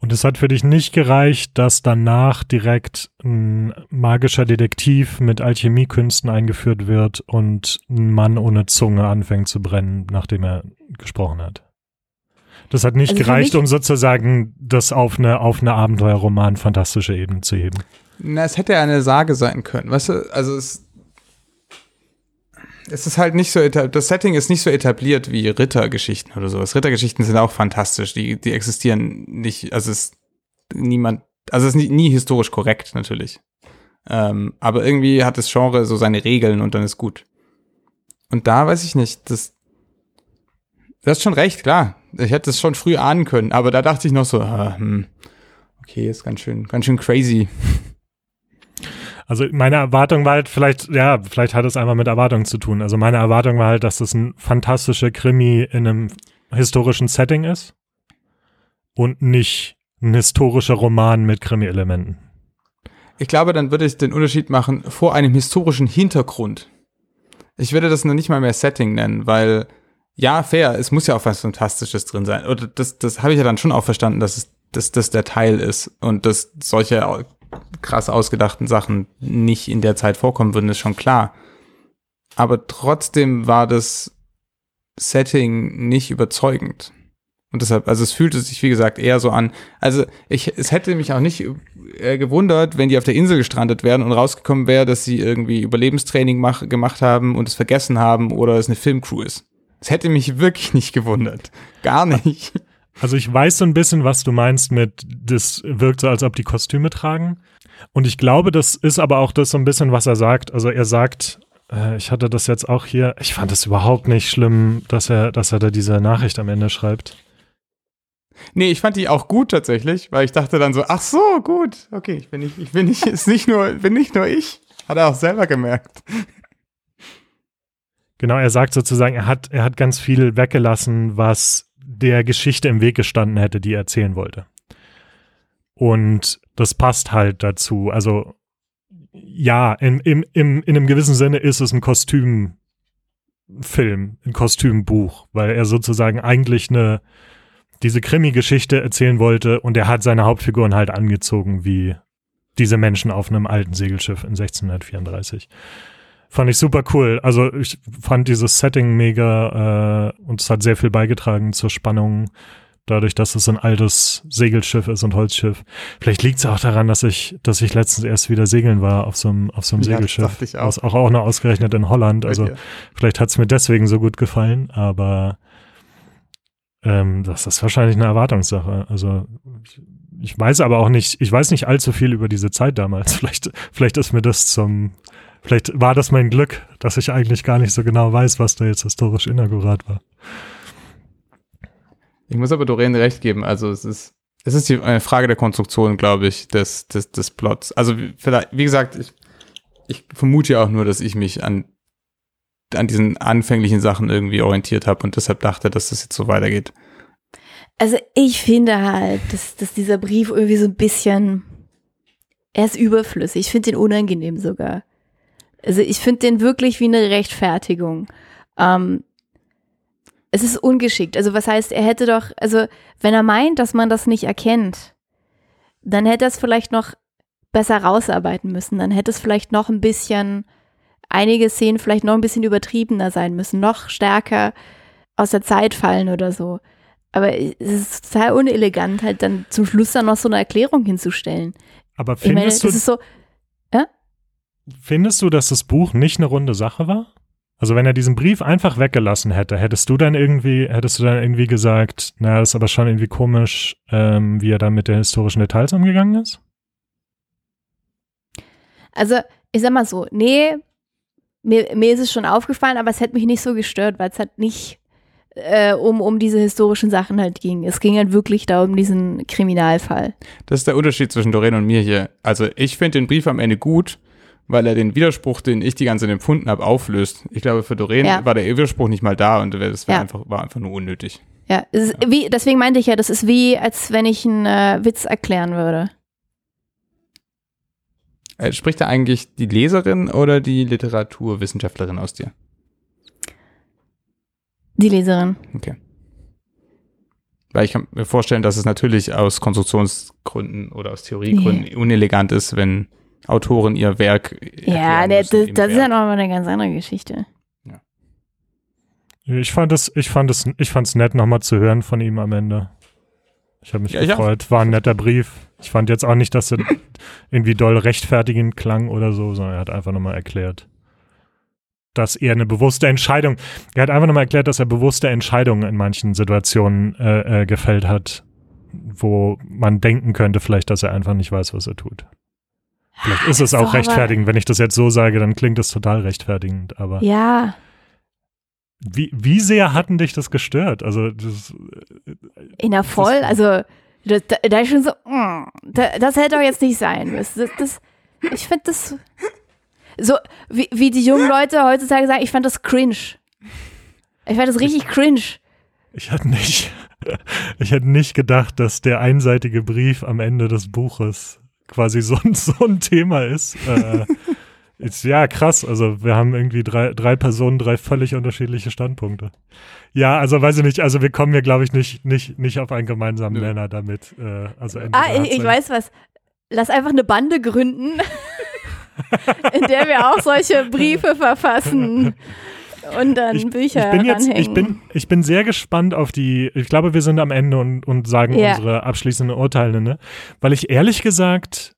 Und es hat für dich nicht gereicht, dass danach direkt ein magischer Detektiv mit Alchemiekünsten eingeführt wird und ein Mann ohne Zunge anfängt zu brennen, nachdem er gesprochen hat. Das hat nicht Also gereicht, um sozusagen das auf eine, auf eine Abenteuerroman fantastische Ebene zu heben. Na, es hätte ja eine Sage sein können, weißt du? Also es, es ist halt nicht so, eta- das Setting ist nicht so etabliert wie Rittergeschichten oder sowas. Rittergeschichten sind auch fantastisch, die, die existieren nicht, also es ist niemand, also es ist nie, nie historisch korrekt natürlich. Ähm, aber irgendwie hat das Genre so seine Regeln und dann ist gut. Und da weiß ich nicht, das, du hast schon recht, klar. Ich hätte es schon früh ahnen können, aber da dachte ich noch so, ah, hm, okay, ist ganz schön, ganz schön crazy. Also meine Erwartung war halt vielleicht, ja, vielleicht hat es einfach mit Erwartung zu tun. Also meine Erwartung war halt, dass das ein fantastischer Krimi in einem historischen Setting ist und nicht ein historischer Roman mit Krimi-Elementen. Ich glaube, dann würde ich den Unterschied machen vor einem historischen Hintergrund. Ich würde das noch nicht mal mehr Setting nennen, weil ja, fair, es muss ja auch was Fantastisches drin sein. Oder das, das habe ich ja dann schon auch verstanden, dass es, dass das der Teil ist und dass solche krass ausgedachten Sachen nicht in der Zeit vorkommen würden, ist schon klar. Aber trotzdem war das Setting nicht überzeugend. Und deshalb, also es fühlte sich, wie gesagt, eher so an. Also ich, es hätte mich auch nicht äh, gewundert, wenn die auf der Insel gestrandet wären und rausgekommen wäre, dass sie irgendwie Überlebenstraining mach, gemacht haben und es vergessen haben oder es eine Filmcrew ist. Es hätte mich wirklich nicht gewundert. Gar nicht. Also ich weiß so ein bisschen, was du meinst mit, das wirkt so, als ob die Kostüme tragen. Und ich glaube, das ist aber auch das so ein bisschen, was er sagt. Also er sagt, äh, ich hatte das jetzt auch hier, ich fand es überhaupt nicht schlimm, dass er, dass er da diese Nachricht am Ende schreibt. Nee, ich fand die auch gut tatsächlich, weil ich dachte dann so, ach so, gut, okay, ich bin nicht, ich bin nicht, (laughs) ist nicht nur, bin nicht nur ich. Hat er auch selber gemerkt. Genau, er sagt sozusagen, er hat, er hat ganz viel weggelassen, was der Geschichte im Weg gestanden hätte, die er erzählen wollte. Und das passt halt dazu. Also, ja, in, im, im, in einem gewissen Sinne ist es ein Kostümfilm, ein Kostümbuch, weil er sozusagen eigentlich eine, diese Krimi-Geschichte erzählen wollte und er hat seine Hauptfiguren halt angezogen wie diese Menschen auf einem alten Segelschiff in 1634. Fand ich super cool. Also ich fand dieses Setting mega äh, und es hat sehr viel beigetragen zur Spannung, dadurch, dass es ein altes Segelschiff ist und Holzschiff. Vielleicht liegt es auch daran, dass ich, dass ich letztens erst wieder segeln war auf so einem, auf so einem Ja, das Segelschiff. dachte ich auch. Aus, auch, auch noch ausgerechnet in Holland. Also dir. vielleicht hat es mir deswegen so gut gefallen, aber ähm, das ist wahrscheinlich eine Erwartungssache. Also ich, ich weiß aber auch nicht, ich weiß nicht allzu viel über diese Zeit damals. (laughs) Vielleicht, vielleicht ist mir das zum, vielleicht war das mein Glück, dass ich eigentlich gar nicht so genau weiß, was da jetzt historisch inaugurat war. Ich muss aber Doreen recht geben. Also es ist, es ist die, eine Frage der Konstruktion, glaube ich, des, des, des Plots. Also wie- vielleicht, wie gesagt, ich, ich vermute ja auch nur, dass ich mich an, an diesen anfänglichen Sachen irgendwie orientiert habe und deshalb dachte, dass das jetzt so weitergeht. Also ich finde halt, dass, dass dieser Brief irgendwie so ein bisschen, er ist überflüssig. Ich finde den unangenehm sogar. Also ich finde den wirklich wie eine Rechtfertigung. Ähm, es ist ungeschickt. Also was heißt, er hätte doch, also wenn er meint, dass man das nicht erkennt, dann hätte er es vielleicht noch besser rausarbeiten müssen. Dann hätte es vielleicht noch ein bisschen, einige Szenen vielleicht noch ein bisschen übertriebener sein müssen, noch stärker aus der Zeit fallen oder so. Aber es ist total unelegant, halt dann zum Schluss dann noch so eine Erklärung hinzustellen. Aber Ich meine, findest, du, ist so, findest du, dass das Buch nicht eine runde Sache war? Also wenn er diesen Brief einfach weggelassen hätte, hättest du dann irgendwie, hättest du dann irgendwie gesagt, na, das ist aber schon irgendwie komisch, ähm, wie er dann mit den historischen Details umgegangen ist? also ich sag mal so, nee, mir, mir ist es schon aufgefallen, aber es hätte mich nicht so gestört, weil es halt nicht äh, um, um diese historischen Sachen halt ging. Es ging halt wirklich da um diesen Kriminalfall. Das ist der Unterschied zwischen Doreen und mir hier. Also ich finde den Brief am Ende gut, weil er den Widerspruch, den ich die ganze Zeit empfunden habe, auflöst. Ich glaube, für Doreen Ja. war der Widerspruch nicht mal da und das wär Ja. einfach, war einfach nur unnötig. Ja, ist wie, deswegen meinte ich ja, das ist wie, als wenn ich einen äh, Witz erklären würde. Äh, spricht da eigentlich die Leserin oder die Literaturwissenschaftlerin aus dir? Die Leserin. Okay. Weil ich kann mir vorstellen, dass es natürlich aus Konstruktionsgründen oder aus Theoriegründen unelegant ist, wenn Autoren ihr Werk Ja, der, müssen das, das ist ja nochmal eine ganz andere Geschichte. Ich fand es, ich fand es, ich fand es nett, nochmal zu hören von ihm am Ende. Ich habe mich Ja, gefreut. War ein netter Brief. Ich fand jetzt auch nicht, dass er irgendwie doll rechtfertigend klang oder so, sondern er hat einfach nochmal erklärt, dass er eine bewusste Entscheidung, er hat einfach nochmal erklärt, dass er bewusste Entscheidungen in manchen Situationen äh, äh, gefällt hat, wo man denken könnte vielleicht, dass er einfach nicht weiß, was er tut. Vielleicht ist es auch rechtfertigend. Wenn ich das jetzt so sage, dann klingt das total rechtfertigend. Aber Ja, wie, wie sehr hatten dich das gestört? Also das, in der Voll, also da, da, da ist schon so, mm, da, das hätte doch jetzt nicht sein müssen. Das, das, ich finde das so, wie, wie die jungen Leute heutzutage sagen, ich fand das cringe. Ich fand das richtig cringe. ich hätte nicht, (laughs) ich hätte nicht gedacht, dass der einseitige Brief am Ende des Buches quasi so, ein- (laughs) so ein Thema ist. Äh, ist. Ja, krass. Also wir haben irgendwie drei, drei Personen, drei völlig unterschiedliche Standpunkte. Ja, also weiß ich nicht, also wir kommen hier, glaube ich, nicht, nicht, nicht auf einen gemeinsamen Nö. Nenner damit. Äh, also Ah, ich, ich weiß was. Lass einfach eine Bande gründen, (laughs) in der wir auch solche Briefe verfassen (laughs) und dann ich, Bücher ich bin jetzt, ich bin, ich bin sehr gespannt auf die, ich glaube, wir sind am Ende und, und sagen Ja. unsere abschließenden Urteile, ne? Weil ich ehrlich gesagt,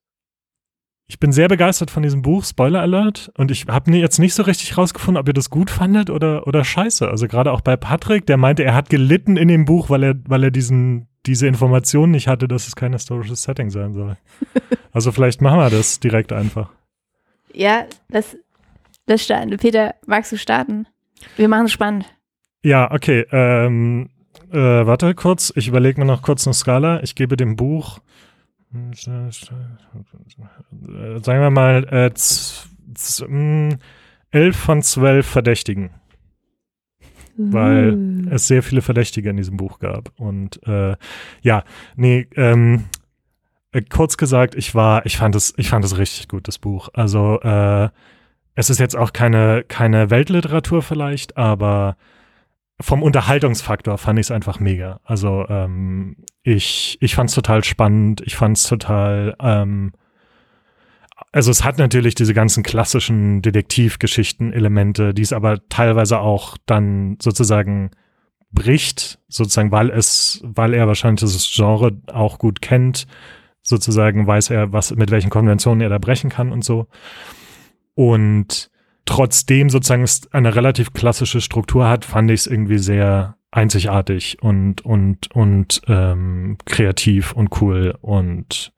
ich bin sehr begeistert von diesem Buch, Spoiler Alert, und ich habe jetzt nicht so richtig rausgefunden, ob ihr das gut fandet oder, oder scheiße. Also gerade auch bei Patrick, der meinte, er hat gelitten in dem Buch, weil er, weil er diesen, diese Information nicht hatte, dass es kein historisches Setting sein soll. (laughs) Also vielleicht machen wir das direkt einfach. Ja, das, das starten. Peter, magst du starten? Wir machen es spannend. Ja, okay. Ähm, äh, warte kurz, ich überlege mir noch kurz eine Skala. Ich gebe dem Buch, äh, sagen wir mal, äh, hm, elf von zwölf Verdächtigen. Weil Uh. es sehr viele Verdächtige in diesem Buch gab. Und äh, ja, nee, ähm, äh, kurz gesagt, ich war, ich fand es, ich fand es richtig gut, das Buch. Also äh, es ist jetzt auch keine, keine Weltliteratur vielleicht, aber vom Unterhaltungsfaktor fand ich es einfach mega. Also ähm, ich, ich fand es total spannend, ich fand es total, ähm, also es hat natürlich diese ganzen klassischen Detektivgeschichten-Elemente, die es aber teilweise auch dann sozusagen bricht, sozusagen, weil es, weil er wahrscheinlich dieses Genre auch gut kennt, sozusagen weiß er, was, mit welchen Konventionen er da brechen kann und so. Und trotzdem sozusagen eine relativ klassische Struktur hat, fand ich es irgendwie sehr einzigartig und, und, und ähm, kreativ und cool und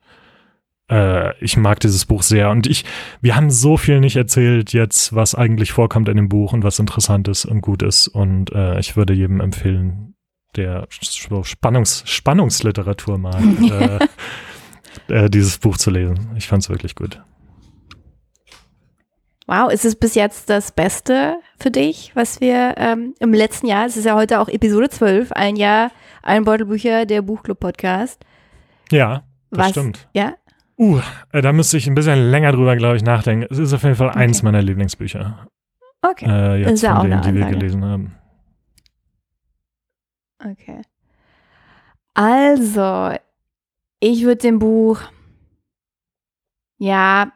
äh, ich mag dieses Buch sehr. Und ich, wir haben so viel nicht erzählt jetzt, was eigentlich vorkommt in dem Buch und was interessant ist und gut ist. Und äh, ich würde jedem empfehlen, der Spannungs Spannungsliteratur mag, (laughs) äh, äh, dieses Buch zu lesen. Ich fand es wirklich gut. Wow, ist es bis jetzt das Beste für dich, was wir ähm, im letzten Jahr, es ist ja heute auch Episode 12, ein Jahr, ein Beutel Bücher, der Buchclub-Podcast. Ja, das Was- stimmt. Ja, Uh, äh, da müsste ich ein bisschen länger drüber, glaube ich, nachdenken. Es ist auf jeden Fall eins Okay. meiner Lieblingsbücher, okay. äh, Ist jetzt ja auch denen, eine die wir gelesen haben. Okay. Also, ich würde dem Buch ja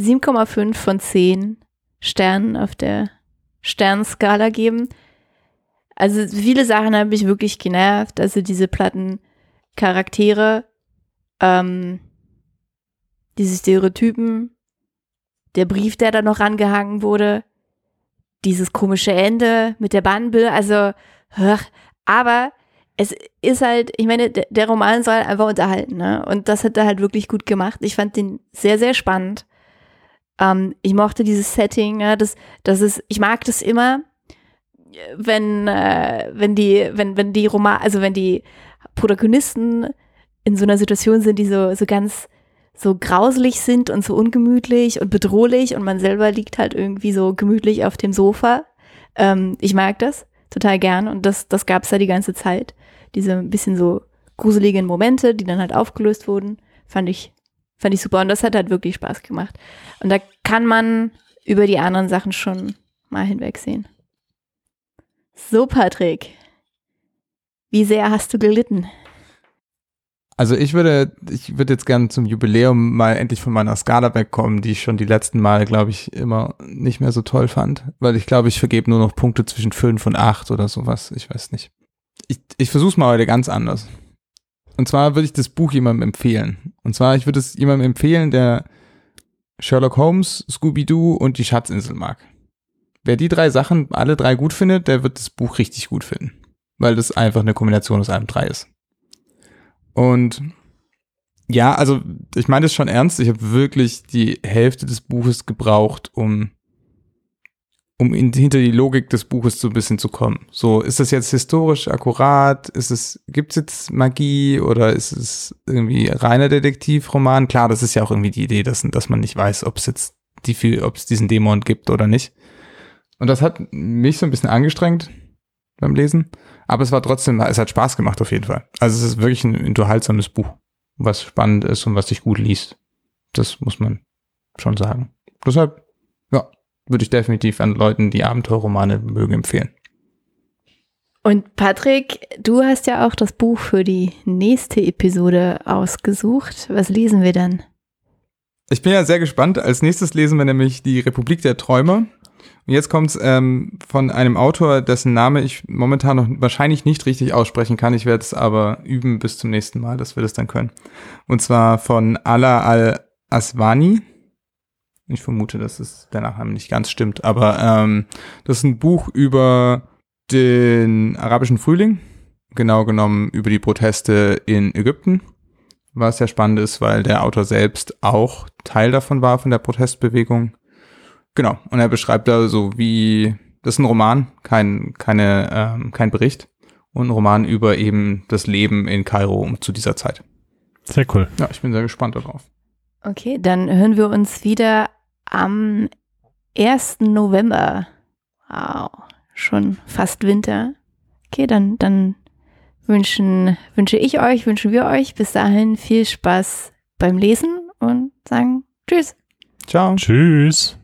7,5 von 10 Sternen auf der Sternskala geben. Also viele Sachen haben mich wirklich genervt. Also diese platten Charaktere, ähm, diese Stereotypen, der Brief, der da noch rangehangen wurde, dieses komische Ende mit der Bumble, also, ach, aber es ist halt, ich meine, der, der Roman soll einfach unterhalten, ne? Und das hat er halt wirklich gut gemacht. Ich fand den sehr, sehr spannend. Ähm, ich mochte dieses Setting, ja, das, das ist, ich mag das immer, wenn, äh, wenn die, wenn, wenn die Roman, also wenn die Protagonisten in so einer Situation sind, die so, so ganz so grauselig sind und so ungemütlich und bedrohlich und man selber liegt halt irgendwie so gemütlich auf dem Sofa. Ähm, ich mag das total gern und das, das gab es da die ganze Zeit. Diese ein bisschen so gruseligen Momente, die dann halt aufgelöst wurden, fand ich, fand ich super und das hat halt wirklich Spaß gemacht. Und da kann man über die anderen Sachen schon mal hinwegsehen. So, Patrick. Wie sehr hast du gelitten? Also ich würde, ich würde jetzt gerne zum Jubiläum mal endlich von meiner Skala wegkommen, die ich schon die letzten Male, glaube ich, immer nicht mehr so toll fand. Weil ich glaube, ich vergebe nur noch Punkte zwischen 5 und 8 oder sowas. Ich weiß nicht. Ich, ich versuche es mal heute ganz anders. Und zwar würde ich das Buch jemandem empfehlen. Und zwar, ich würde es jemandem empfehlen, der Sherlock Holmes, Scooby-Doo und die Schatzinsel mag. Wer die drei Sachen alle drei gut findet, der wird das Buch richtig gut finden. Weil das einfach eine Kombination aus allem drei ist. Und ja, also ich meine das schon ernst. Ich habe wirklich die Hälfte des Buches gebraucht, um, um in, hinter die Logik des Buches so ein bisschen zu kommen. So, ist das jetzt historisch akkurat? Ist es, gibt's jetzt Magie oder ist es irgendwie reiner Detektivroman? Klar, das ist ja auch irgendwie die Idee, dass, dass man nicht weiß, ob es jetzt die, ob es diesen Dämon gibt oder nicht. Und das hat mich so ein bisschen angestrengt beim Lesen. Aber es war trotzdem, es hat Spaß gemacht auf jeden Fall. Also es ist wirklich ein unterhaltsames Buch, was spannend ist und was sich gut liest. Das muss man schon sagen. Deshalb, ja, würde ich definitiv an Leuten, die Abenteuerromane mögen, empfehlen. Und Patrick, du hast ja auch das Buch für die nächste Episode ausgesucht. Was lesen wir dann? Ich bin ja sehr gespannt. Als nächstes lesen wir nämlich die Republik der Träumer. Und jetzt kommt's ähm, von einem Autor, dessen Name ich momentan noch wahrscheinlich nicht richtig aussprechen kann. Ich werde es aber üben bis zum nächsten Mal, dass wir das dann können. Und zwar von Ala al-Aswani. Ich vermute, dass es der Nachname nicht ganz stimmt, aber ähm, das ist ein Buch über den arabischen Frühling genau genommen über die Proteste in Ägypten, was sehr spannend ist, weil der Autor selbst auch Teil davon war, von der Protestbewegung. Genau, und er beschreibt da so wie, das ist ein Roman, kein, keine, ähm, kein Bericht, und ein Roman über eben das Leben in Kairo zu dieser Zeit. Sehr cool. Ja, ich bin sehr gespannt darauf. Okay, dann hören wir uns wieder am 1. November. Wow, schon fast Winter. Okay, dann, dann wünschen, wünsche ich euch, wünschen wir euch bis dahin viel Spaß beim Lesen und sagen Tschüss. Ciao. Tschüss.